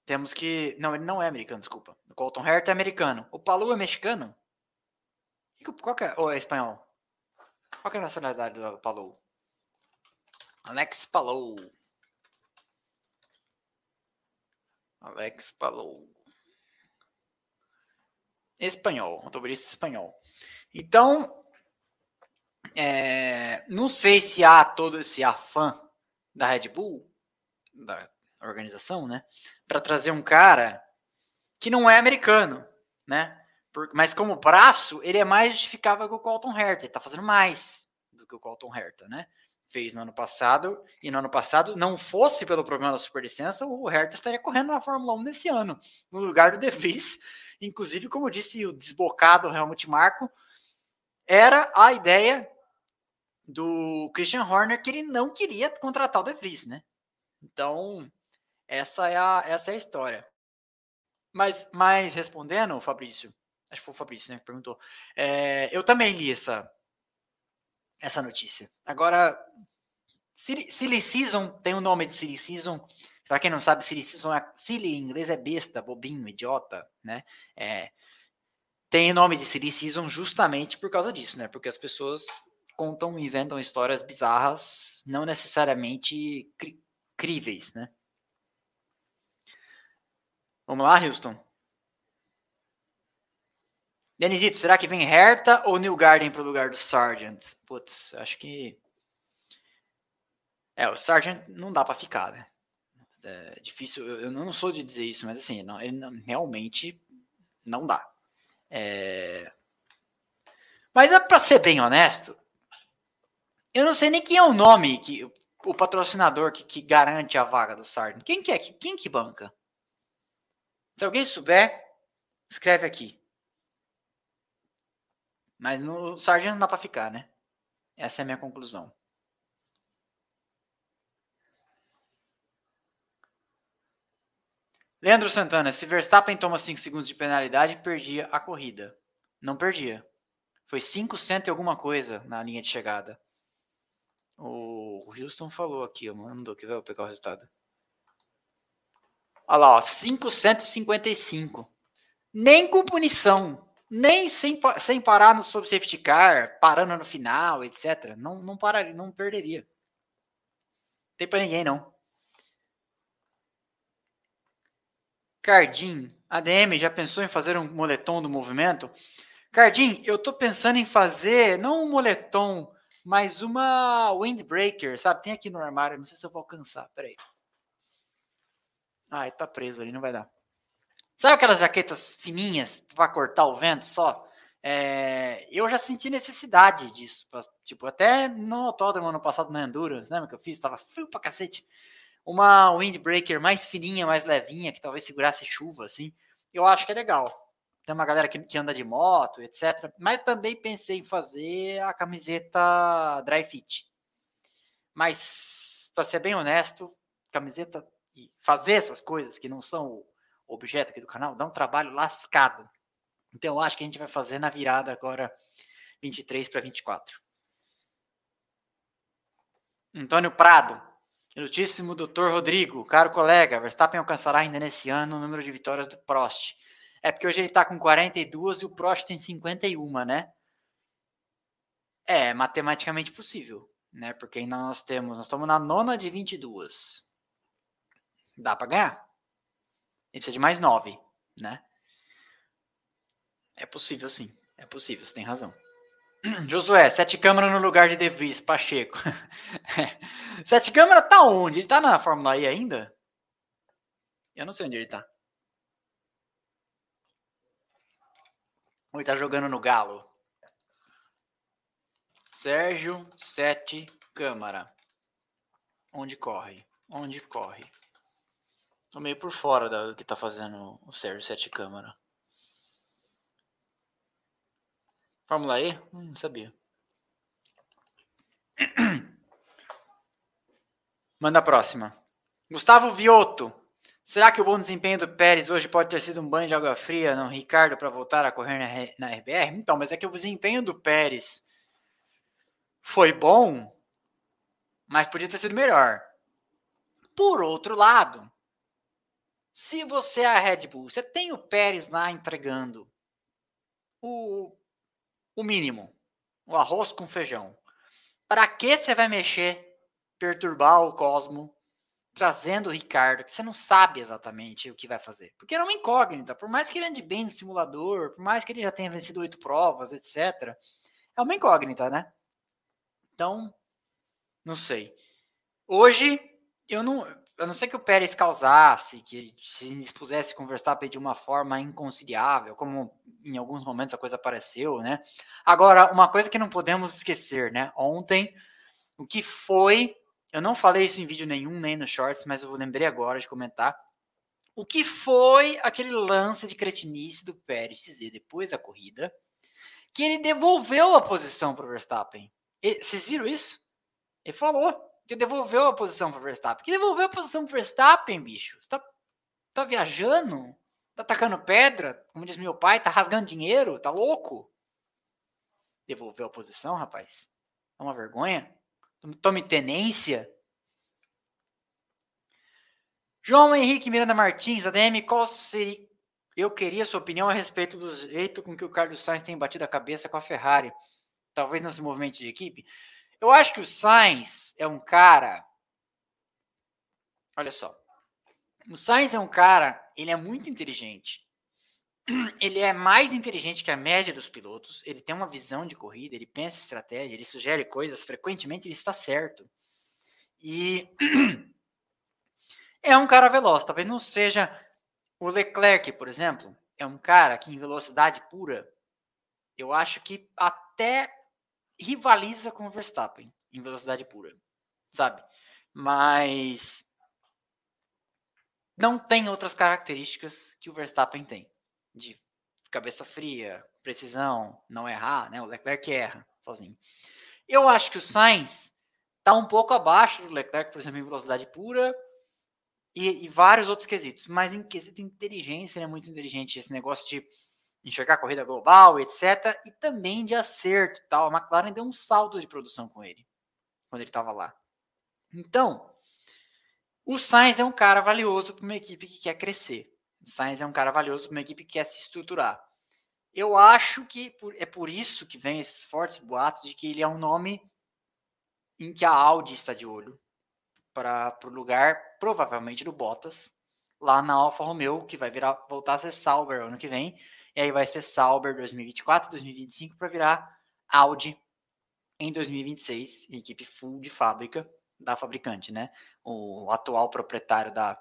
Temos que. Não, ele não é americano, desculpa. O Colton Herta é americano. O Palu é mexicano? Qual que é? Ou é espanhol? Qual que é a nacionalidade do Palu? Alex Palou. Alex Palou. Espanhol, motorista espanhol. Então, é, não sei se há todo esse afã da Red Bull, da organização, né, para trazer um cara que não é americano, né? mas como braço, ele é mais justificável que o Colton Herta. Ele tá fazendo mais do que o Colton Herta, né? fez no ano passado, e no ano passado, não fosse pelo problema da superlicença, o Hertha estaria correndo na Fórmula 1 nesse ano, no lugar do De Vries. Inclusive, como disse o desbocado Helmut Marko, era a ideia do Christian Horner que ele não queria contratar o De Vries, né? Então, essa é a, essa é a história. Mas, mas respondendo, Fabrício, acho que foi o Fabrício né, que perguntou, é, eu também li essa, essa notícia. Agora, Silly Season tem o nome de Silly Season. Para quem não sabe, Silly Season é silly em inglês é besta, bobinho, idiota, né? É, tem nome de Silly Season justamente por causa disso, né? Porque as pessoas contam e inventam histórias bizarras, não necessariamente críveis, né? Vamos lá, Houston? Denisito, será que vem Herta ou New Garden para o lugar do Sargent? Putz, acho que. É, o Sargent não dá para ficar, né? É difícil, eu não sou de dizer isso, mas assim, não, ele não, realmente não dá. É... Mas é para ser bem honesto, eu não sei nem quem é o nome que o patrocinador que, que garante a vaga do Sargent. Quem que é? Quem que banca? Se alguém souber, escreve aqui. Mas no Sargent não dá para ficar, né? Essa é a minha conclusão. Leandro Santana, se Verstappen toma 5 segundos de penalidade, perdia a corrida. Não perdia. Foi 500 e alguma coisa na linha de chegada. O Houston falou aqui, mandou que vai pegar o resultado. Olha lá, ó, 555. Nem com punição nem sem, sem parar no sob safety car, parando no final, etc. Não, não pararia, não perderia. Não tem para ninguém, não. Cardim, ADM, já pensou em fazer um moletom do movimento? Cardim, eu tô pensando em fazer, não um moletom, mas uma windbreaker, sabe? Tem aqui no armário, não sei se eu vou alcançar, peraí. Ai, tá preso ali, não vai dar. Sabe aquelas jaquetas fininhas para cortar o vento só? É, eu já senti necessidade disso. Pra, tipo, até no autódromo ano passado na Endurance, lembra que eu fiz? Tava frio pra cacete. Uma windbreaker mais fininha, mais levinha, que talvez segurasse chuva, assim. Eu acho que é legal. Tem uma galera que, que anda de moto, etc. Mas também pensei em fazer a camiseta dry fit. Mas, para ser bem honesto, camiseta e fazer essas coisas que não são objeto aqui do canal, dá um trabalho lascado. Então eu acho que a gente vai fazer na virada agora 23 para 24. Antônio Prado. Ilustríssimo doutor Rodrigo, caro colega, Verstappen alcançará ainda nesse ano o número de vitórias do Prost. É porque hoje ele está com 42 e o Prost tem 51, né? É matematicamente possível, né? Porque ainda nós temos, nós estamos na nona de 22. Dá para ganhar? Ele precisa de mais nove, né? É possível, sim. É possível, você tem razão. Josué, sete câmara no lugar de De Vries, Pacheco. sete câmara tá onde? Ele tá na Fórmula E ainda? Eu não sei onde ele tá. Ou ele tá jogando no Galo? Sérgio Sete Câmara. Onde corre? Onde corre? Tô meio por fora do que tá fazendo o Sérgio Sete Câmara. Fórmula E? Hum, não sabia. Manda a próxima. Gustavo Vioto. Será que o bom desempenho do Pérez hoje pode ter sido um banho de água fria no Ricardo para voltar a correr na, na RBR? Então, mas é que o desempenho do Pérez foi bom, mas podia ter sido melhor. Por outro lado, se você é a Red Bull, você tem o Pérez lá entregando o, o mínimo, o arroz com feijão. Para que você vai mexer, perturbar o Cosmo, trazendo o Ricardo, que você não sabe exatamente o que vai fazer? Porque é uma incógnita. Por mais que ele ande bem no simulador, por mais que ele já tenha vencido oito provas, etc., é uma incógnita, né? Então, não sei. Hoje, eu não, a não ser que o Pérez causasse, que ele se dispusesse a conversar de uma forma inconciliável, como em alguns momentos a coisa apareceu, né? Agora, uma coisa que não podemos esquecer, né? Ontem, o que foi, eu não falei isso em vídeo nenhum, nem no shorts, mas eu lembrei agora de comentar, o que foi aquele lance de cretinice do Pérez dizer depois da corrida, que ele devolveu a posição para o Verstappen. E, vocês viram isso? Ele falou, que devolveu a posição para Verstappen. Que devolveu a posição para Verstappen, bicho. Você tá, tá viajando? Tá atacando pedra? Como diz meu pai, tá rasgando dinheiro? Tá louco? Devolveu a posição, rapaz? É uma vergonha? Tome tenência. João Henrique Miranda Martins, ADM, qual seria. Eu queria sua opinião a respeito do jeito com que o Carlos Sainz tem batido a cabeça com a Ferrari. Talvez nesse movimento de equipe. Eu acho que o Sainz é um cara. Olha só. O Sainz é um cara, ele é muito inteligente. Ele é mais inteligente que a média dos pilotos. Ele tem uma visão de corrida, ele pensa estratégia, ele sugere coisas. Frequentemente ele está certo. E é um cara veloz. Talvez não seja o Leclerc, por exemplo. É um cara que em velocidade pura, eu acho que até rivaliza com o Verstappen em velocidade pura, sabe? Mas não tem outras características que o Verstappen tem, de cabeça fria, precisão, não errar, né? O Leclerc erra sozinho. Eu acho que o Sainz está um pouco abaixo do Leclerc, por exemplo, em velocidade pura e, e vários outros quesitos, mas em quesito inteligência, ele é muito inteligente. Esse negócio de enxergar a corrida global, etc. E também de acerto tal. A McLaren deu um salto de produção com ele, quando ele estava lá. Então, o Sainz é um cara valioso para uma equipe que quer crescer. O Sainz é um cara valioso para uma equipe que quer se estruturar. Eu acho que é por isso que vem esses fortes boatos de que ele é um nome em que a Audi está de olho para o lugar, provavelmente, do Bottas, lá na Alfa Romeo, que vai virar, voltar a ser Sauber ano que vem, e aí vai ser Sauber 2024, 2025 para virar Audi em 2026, equipe full de fábrica da fabricante, né? O atual proprietário da,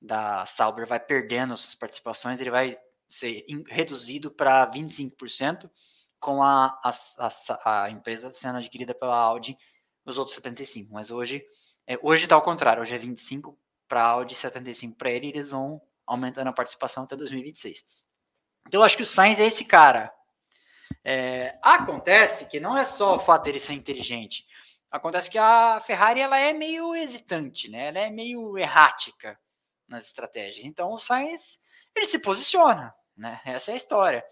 da Sauber vai perdendo suas participações, ele vai ser in, reduzido para 25%, com a, a, a, a, empresa sendo adquirida pela Audi, os outros 75%. Mas hoje é, hoje está ao contrário, hoje é 25% para a Audi, 75% para ele, e eles vão aumentando a participação até 2026. Então eu acho que o Sainz é esse cara. É, acontece que não é só o fato dele ser inteligente. Acontece que a Ferrari ela é meio hesitante, né? Ela é meio errática nas estratégias. Então o Sainz ele se posiciona, né? Essa é a história.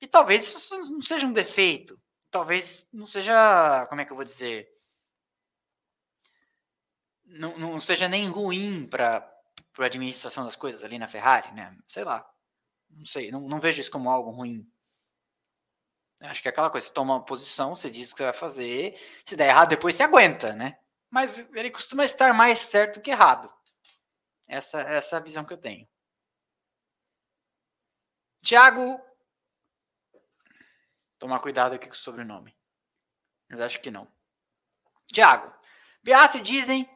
E talvez isso não seja um defeito. Talvez não seja, como é que eu vou dizer? Não, não seja nem ruim para a administração das coisas ali na Ferrari, né? Sei lá. Não sei, não, não vejo isso como algo ruim. Acho que é aquela coisa, você toma uma posição, você diz o que você vai fazer, se der errado, depois você aguenta, né? Mas ele costuma estar mais certo que errado. Essa, essa é a visão que eu tenho. Tiago. Tomar cuidado aqui com o sobrenome. Mas acho que não. Tiago. Piastri dizem.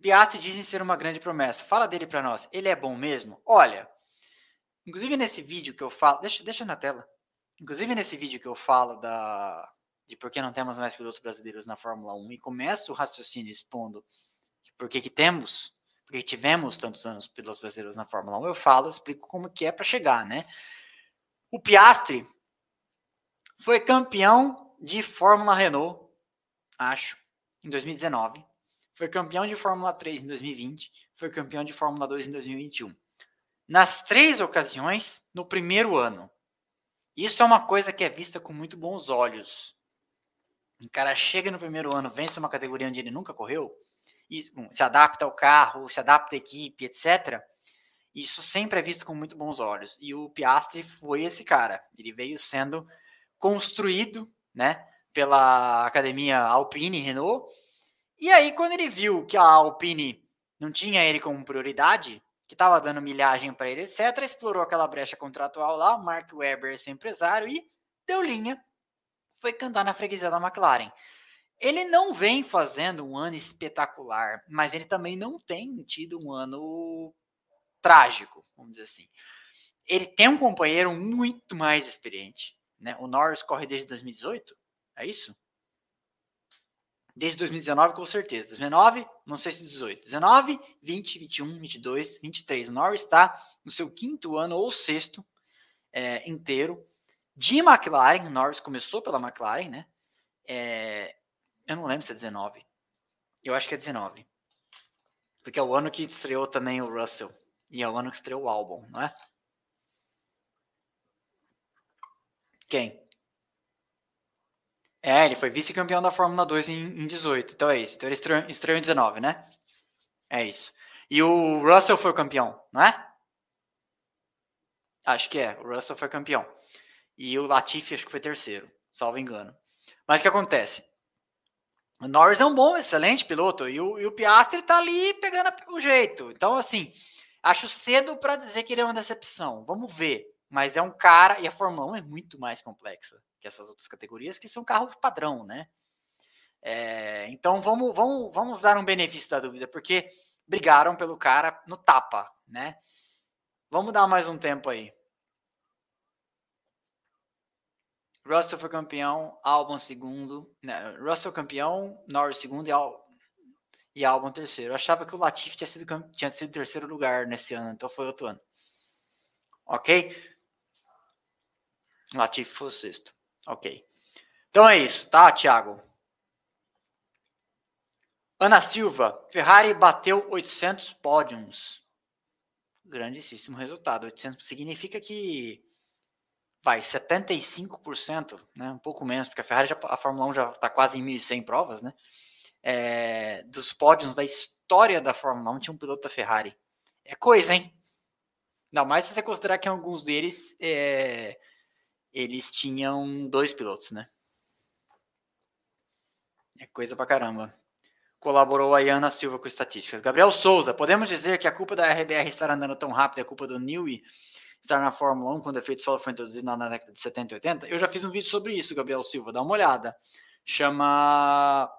Piastri dizem ser uma grande promessa. Fala dele para nós. Ele é bom mesmo? Olha, Inclusive nesse vídeo que eu falo, deixa, deixa na tela. Inclusive nesse vídeo que eu falo da de por que não temos mais pilotos brasileiros na Fórmula 1 e começo o raciocínio expondo por que, que temos, por que tivemos tantos anos pilotos brasileiros na Fórmula 1, eu falo, explico como que é para chegar, né? O Piastri foi campeão de Fórmula Renault, acho, em 2019. foi campeão de Fórmula 3 em 2020, foi campeão de Fórmula 2 em 2021. Nas três ocasiões, no primeiro ano. Isso é uma coisa que é vista com muito bons olhos. Um cara chega no primeiro ano, vence uma categoria onde ele nunca correu, e bom, se adapta ao carro, se adapta à equipe, etc. Isso sempre é visto com muito bons olhos. E o Piastri foi esse cara. Ele veio sendo construído, né, pela academia Alpine Renault. E aí, quando ele viu que a Alpine não tinha ele como prioridade, que estava dando milhagem para ele, etc., explorou aquela brecha contratual lá, o Mark Webber, seu empresário, e deu linha, foi cantar na freguesia da McLaren. Ele não vem fazendo um ano espetacular, mas ele também não tem tido um ano trágico, vamos dizer assim. Ele tem um companheiro muito mais experiente. Né? O Norris corre desde 2018, é isso? Desde 2019, com certeza. 2019, não sei se 18. 19, 20, 21, 22, 23. O Norris está no seu quinto ano ou sexto é, inteiro de McLaren. O Norris começou pela McLaren, né? É, eu não lembro se é 19. Eu acho que é 19. Porque é o ano que estreou também o Russell. E é o ano que estreou o álbum, não é? Quem? É, ele foi vice-campeão da Fórmula 2 em, em 18. Então é isso. Então ele estreou, estreou em 19, né? É isso. E o Russell foi campeão, não é? Acho que é. O Russell foi campeão. E o Latifi acho que foi terceiro, salvo engano. Mas o que acontece? O Norris é um bom, excelente piloto. E o, e o Piastri tá ali pegando o jeito. Então, assim, acho cedo para dizer que ele é uma decepção. Vamos ver. Mas é um cara. E a Fórmula 1 é muito mais complexa essas outras categorias, que são carros padrão, né? É, então vamos, vamos, vamos dar um benefício da dúvida, porque brigaram pelo cara no tapa, né? Vamos dar mais um tempo aí. Russell foi campeão, Albon segundo, né? Russell campeão, Norris segundo e, Al e Albon terceiro. Eu achava que o Latifi tinha sido, tinha sido terceiro lugar nesse ano, então foi outro ano. Ok? Latifi foi sexto. Ok. Então é isso, tá, Thiago? Ana Silva, Ferrari bateu 800 pódios. Grandíssimo resultado. 800 significa que vai 75%, né? Um pouco menos, porque a Ferrari já, a Fórmula 1 já está quase em 1.100 provas, né? É, dos pódios da história da Fórmula 1 tinha um piloto da Ferrari. É coisa, hein? Ainda mais se você considerar que alguns deles é, eles tinham dois pilotos, né? É coisa pra caramba. Colaborou a Iana Silva com estatísticas. Gabriel Souza, podemos dizer que a culpa da RBR estar andando tão rápido é culpa do Newey estar na Fórmula 1 quando o efeito solo foi introduzido na década de 70 e 80? Eu já fiz um vídeo sobre isso, Gabriel Silva, dá uma olhada. Chama.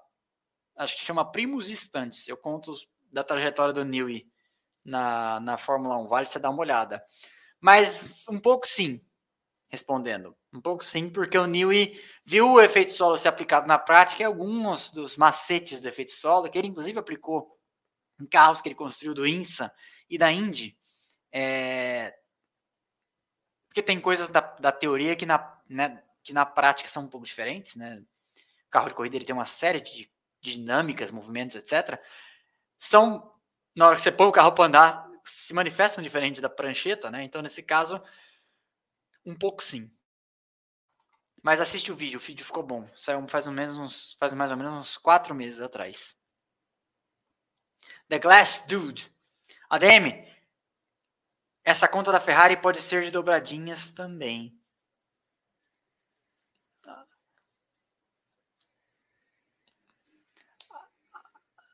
Acho que chama Primos Instantes. Eu conto da trajetória do Newey na, na Fórmula 1. Vale você dar uma olhada. Mas um pouco sim respondendo. Um pouco sim, porque o Newey viu o efeito solo ser aplicado na prática e alguns dos macetes do efeito solo, que ele inclusive aplicou em carros que ele construiu do INSA e da Indy. É... Porque tem coisas da, da teoria que na, né, que na prática são um pouco diferentes. Né? O carro de corrida ele tem uma série de dinâmicas, movimentos, etc. São, na hora que você põe o carro para andar, se manifestam diferente da prancheta, né? Então, nesse caso, um pouco sim. Mas assiste o vídeo, o vídeo ficou bom. Saiu faz, menos faz mais ou menos uns quatro meses atrás. The Glass Dude. ADM. Essa conta da Ferrari pode ser de dobradinhas também.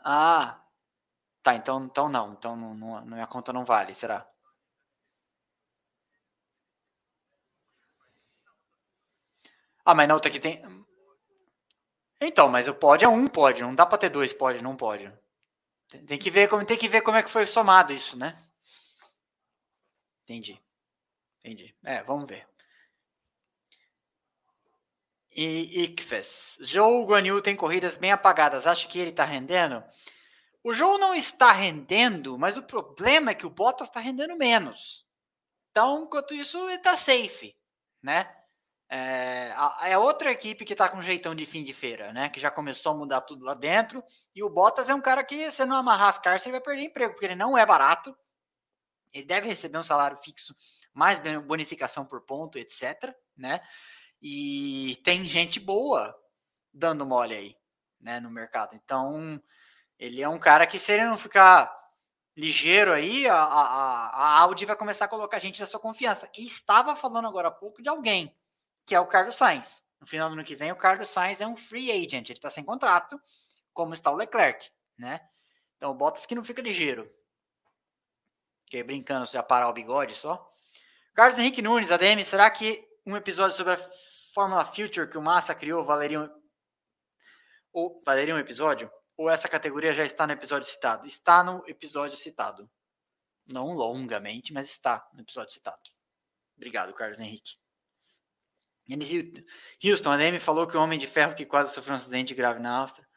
Ah, tá. Então, então não. Então não, não, minha conta não vale, será? Ah, mas na outra aqui tem. Então, mas o pode é um pode, não dá para ter dois pode, não pode. Tem que ver como tem que ver como é que foi somado isso, né? Entendi. Entendi. É, vamos ver. E Ikfes. Joe Guanyu tem corridas bem apagadas. Acha que ele está rendendo? O Joe não está rendendo, mas o problema é que o Bottas está rendendo menos. Então, enquanto isso, ele está safe, né? É, a é outra equipe que tá com jeitão de fim de feira, né? Que já começou a mudar tudo lá dentro. E o Bottas é um cara que, se não amarrar as cartas, ele vai perder emprego, porque ele não é barato. Ele deve receber um salário fixo, mais bonificação por ponto, etc. Né? E tem gente boa dando mole aí, né, no mercado. Então, ele é um cara que, se ele não ficar ligeiro aí, a, a, a Audi vai começar a colocar gente na sua confiança. E estava falando agora há pouco de alguém, que é o Carlos Sainz. No final do ano que vem, o Carlos Sainz é um free agent, ele está sem contrato, como está o Leclerc, né? Então, o Bottas que não fica ligeiro. Fiquei brincando, já parar o bigode só. Carlos Henrique Nunes, ADM, será que um episódio sobre a Fórmula Future que o Massa criou valeria um, ou, valeria um episódio? Ou essa categoria já está no episódio citado? Está no episódio citado. Não longamente, mas está no episódio citado. Obrigado, Carlos Henrique. Houston, a DM falou que o Homem de Ferro que quase sofreu um acidente grave na Áustria.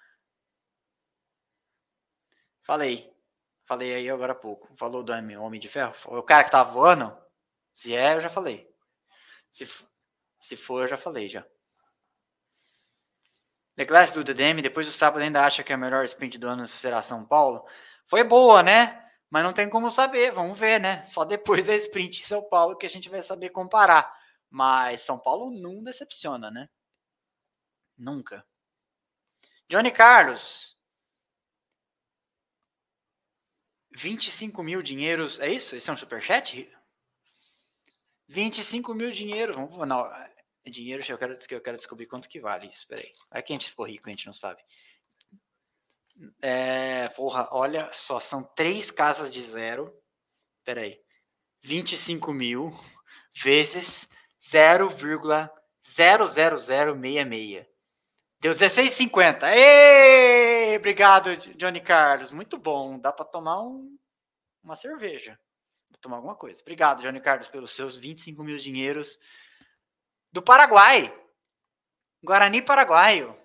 Falei. Falei aí agora há pouco. Falou do Homem de Ferro? O cara que tava voando? Se é, eu já falei. Se, se for, eu já falei já. The Glass do DDM, depois do sábado ainda acha que a melhor sprint do ano será São Paulo. Foi boa, né? Mas não tem como saber, vamos ver, né? Só depois da sprint em São Paulo que a gente vai saber comparar. Mas São Paulo não decepciona, né? Nunca. Johnny Carlos. 25 mil dinheiros. É isso? Esse é um superchat? 25 mil dinheiro. Vamos, não, é dinheiro, eu quero, eu quero descobrir quanto que vale isso. Peraí. Vai que a gente ficou rico, a gente não sabe. É, porra, olha só, são três casas de zero. Peraí. 25 mil vezes 0,00066. Deu 16,50. Ei! Obrigado, Johnny Carlos. Muito bom. Dá para tomar um, uma cerveja. Vou tomar alguma coisa. Obrigado, Johnny Carlos, pelos seus 25 mil dinheiros do Paraguai. Guarani Paraguaio.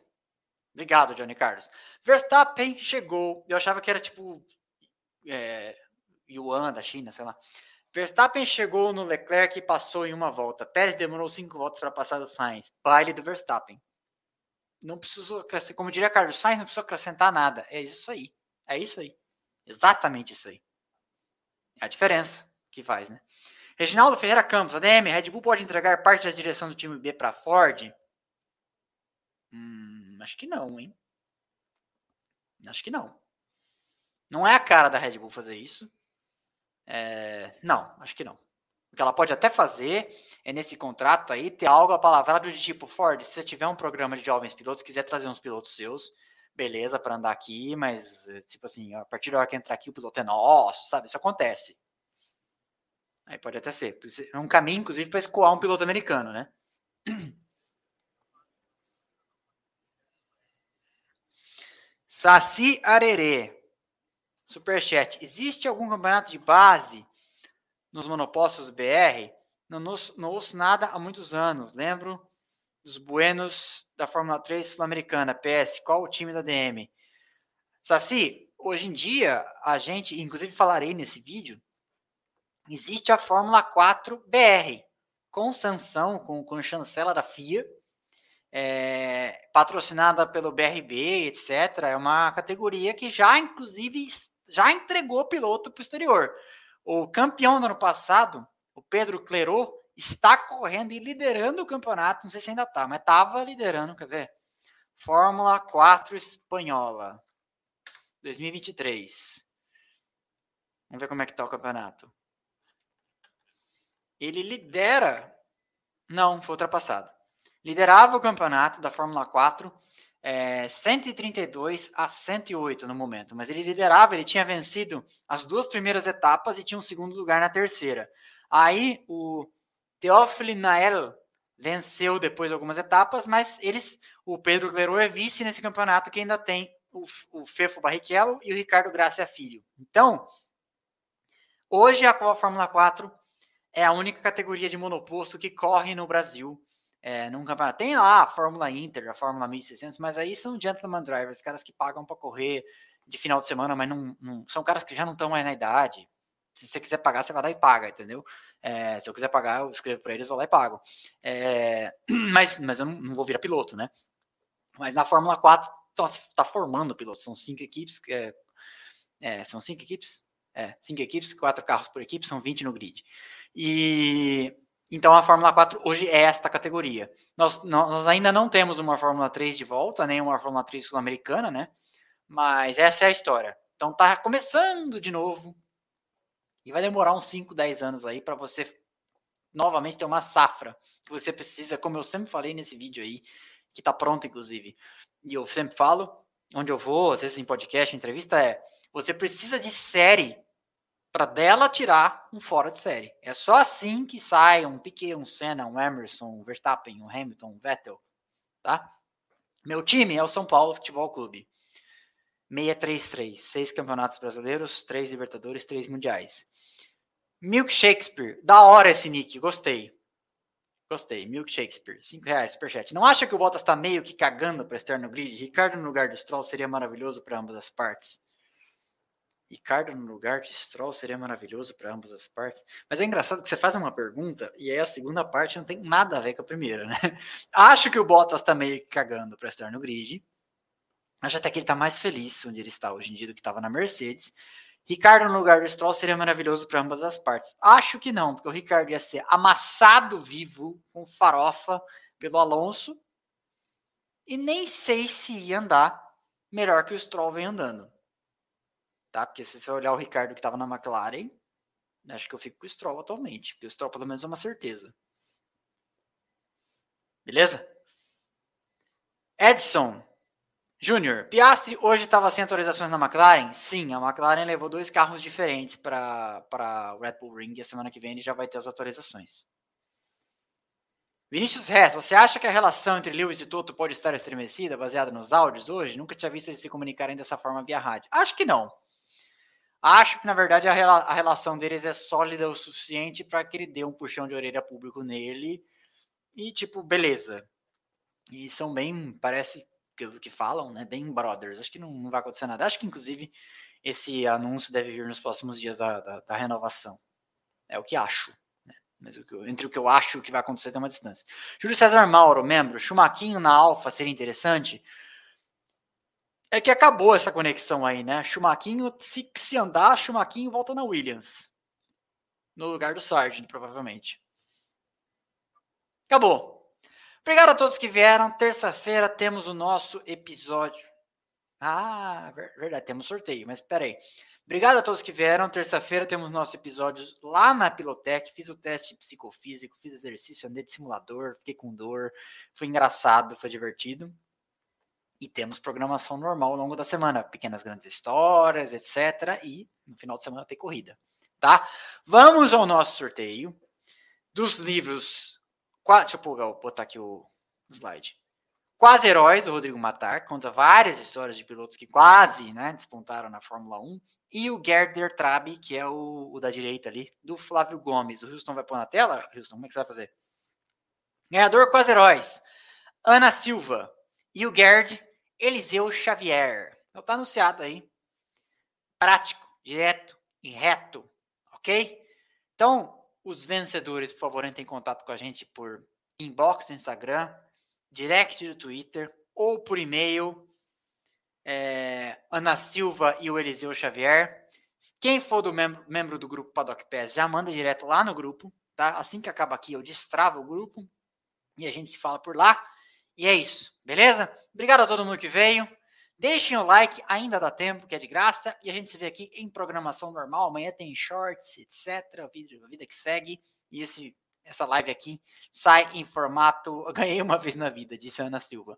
Obrigado, Johnny Carlos. Verstappen chegou. Eu achava que era tipo é, Yuan da China, sei lá. Verstappen chegou no Leclerc e passou em uma volta. Pérez demorou cinco voltas para passar do Sainz. Baile do Verstappen. Não precisou acrescentar, como diria Carlos Sainz, não precisou acrescentar nada. É isso aí. É isso aí. Exatamente isso aí. É a diferença que faz, né? Reginaldo Ferreira Campos, ADM, Red Bull pode entregar parte da direção do time B para Ford? Hum, acho que não, hein? Acho que não. Não é a cara da Red Bull fazer isso. É, não, acho que não. O que ela pode até fazer é nesse contrato aí ter algo apalavrado de tipo Ford, se você tiver um programa de jovens pilotos, quiser trazer uns pilotos seus, beleza, para andar aqui, mas tipo assim, a partir da hora que entrar aqui o piloto é nosso, sabe? Isso acontece. Aí pode até ser. É um caminho, inclusive, para escoar um piloto americano, né? Saci Arerê. Superchat. Existe algum campeonato de base nos monopostos BR? Não, não, ouço nada há muitos anos. Lembro dos buenos da Fórmula 3 Sul-Americana. PS, qual o time da DM? Saci, hoje em dia, a gente, inclusive falarei nesse vídeo, existe a Fórmula 4 BR, com sanção, com, com chancela da FIA, é, patrocinada pelo BRB, etc. É uma categoria que já, inclusive, já entregou piloto para o exterior. O campeão do ano passado, o Pedro Clerot, está correndo e liderando o campeonato. Não sei se ainda está, mas estava liderando, quer ver? Fórmula 4 espanhola, 2023. Vamos ver como é que está o campeonato ele lidera. Não, foi ultrapassado. Liderava o campeonato da Fórmula 4, é, 132 a 108 no momento, mas ele liderava, ele tinha vencido as duas primeiras etapas e tinha um segundo lugar na terceira. Aí o Teófilo Nael venceu depois algumas etapas, mas eles, o Pedro Leroy é vice nesse campeonato que ainda tem o, o Fefo Barrichello e o Ricardo Gracia Filho. Então, hoje a Fórmula 4 é a única categoria de monoposto que corre no Brasil. É, num campeonato. Tem lá a Fórmula Inter, a Fórmula 1600, mas aí são gentleman drivers, caras que pagam para correr de final de semana, mas não, não, são caras que já não estão mais na idade. Se você quiser pagar, você vai lá e paga, entendeu? É, se eu quiser pagar, eu escrevo para eles, vou lá e pago. É, mas, mas eu não, não, vou virar piloto, né? Mas na Fórmula 4 está tá formando pilotos. São cinco equipes. É, é, são cinco equipes? É, cinco equipes, quatro carros por equipe, são 20 no grid. E então a Fórmula 4 hoje é esta categoria. Nós, nós ainda não temos uma Fórmula 3 de volta, nem uma Fórmula 3 sul-americana, né? Mas essa é a história. Então tá começando de novo. E vai demorar uns 5, 10 anos aí para você novamente ter uma safra que você precisa, como eu sempre falei nesse vídeo aí, que tá pronto inclusive. E eu sempre falo, onde eu vou, às vezes em podcast, em entrevista, é você precisa de série para dela tirar um fora de série. É só assim que sai um Piquet, um Senna, um Emerson, um Verstappen, um Hamilton, um Vettel, tá? Meu time é o São Paulo Futebol Clube. 633, seis campeonatos brasileiros, três Libertadores, três mundiais. Milk Shakespeare, da hora esse nick, gostei. Gostei, Milk Shakespeare, 5 reais, superchat. Não acha que o Bottas tá meio que cagando para estar no grid? Ricardo no lugar do Stroll seria maravilhoso para ambas as partes. Ricardo no lugar de Stroll seria maravilhoso para ambas as partes. Mas é engraçado que você faz uma pergunta e aí a segunda parte não tem nada a ver com a primeira, né? Acho que o Bottas tá meio cagando para estar no grid. Acho até que ele tá mais feliz onde ele está hoje em dia do que estava na Mercedes. Ricardo no lugar do Stroll seria maravilhoso para ambas as partes. Acho que não, porque o Ricardo ia ser amassado vivo com farofa pelo Alonso. E nem sei se ia andar melhor que o Stroll vem andando tá? Porque se você olhar o Ricardo que estava na McLaren, acho que eu fico com o Stroll atualmente, porque o Stroll pelo menos é uma certeza. Beleza? Edson Júnior, Piastri hoje estava sem atualizações na McLaren? Sim, a McLaren levou dois carros diferentes para o Red Bull Ring e a semana que vem ele já vai ter as atualizações. Vinícius Rez, você acha que a relação entre Lewis e Toto pode estar estremecida, baseada nos áudios hoje? Nunca tinha visto eles se comunicarem dessa forma via rádio. Acho que não. Acho que, na verdade, a, rela a relação deles é sólida o suficiente para que ele dê um puxão de orelha público nele. E, tipo, beleza. E são bem, parece que, que falam, né? Bem brothers. Acho que não, não vai acontecer nada. Acho que, inclusive, esse anúncio deve vir nos próximos dias da, da, da renovação. É o que acho. Né? Mas o que eu, entre o que eu acho que vai acontecer tem uma distância. Júlio César Mauro, membro. Chumaquinho na Alfa seria interessante? É que acabou essa conexão aí, né? Chumaquinho, se, se andar, Chumaquinho volta na Williams. No lugar do Sargent, provavelmente. Acabou. Obrigado a todos que vieram. Terça-feira temos o nosso episódio. Ah, verdade, temos sorteio, mas peraí. Obrigado a todos que vieram. Terça-feira temos nossos episódios lá na Pilotec. Fiz o teste psicofísico, fiz exercício, andei de simulador, fiquei com dor. Foi engraçado, foi divertido. E temos programação normal ao longo da semana, pequenas grandes histórias, etc. E no final de semana tem corrida, tá? Vamos ao nosso sorteio dos livros. Deixa eu botar aqui o slide. Quase Heróis, do Rodrigo Matar, conta várias histórias de pilotos que quase né, despontaram na Fórmula 1. E o Gerder Trabi, que é o, o, da direita ali, do Flávio Gomes. O Houston vai pôr na tela? Houston, como é que você vai fazer? Ganhador Quase Heróis, Ana Silva. E o Gerd Eliseu Xavier. Então tá anunciado aí. Prático, direto e reto, ok? Então, os vencedores, por favor, entrem em contato com a gente por inbox no Instagram, direct do Twitter ou por e-mail. É, Ana Silva e o Eliseu Xavier. Quem for do membro, membro do grupo Paddock Pass já manda direto lá no grupo, tá? Assim que acaba aqui, eu destravo o grupo e a gente se fala por lá. E é isso, beleza? Obrigado a todo mundo que veio. Deixem o like, ainda dá tempo, que é de graça. E a gente se vê aqui em programação normal. Amanhã tem shorts, etc. Vida, a vida que segue. E esse, essa live aqui sai em formato. Ganhei uma vez na vida, disse a Ana Silva.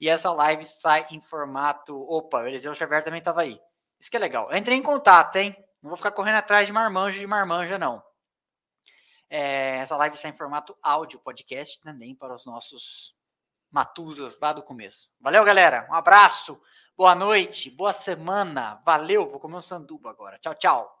E essa live sai em formato. Opa, o Eliseu Xavier também estava aí. Isso que é legal. Entrei em contato, hein? Não vou ficar correndo atrás de marmanja de marmanja, não. É, essa live sai em formato áudio, podcast também para os nossos Matuzas lá do começo. Valeu, galera. Um abraço. Boa noite. Boa semana. Valeu. Vou comer um sanduba agora. Tchau, tchau.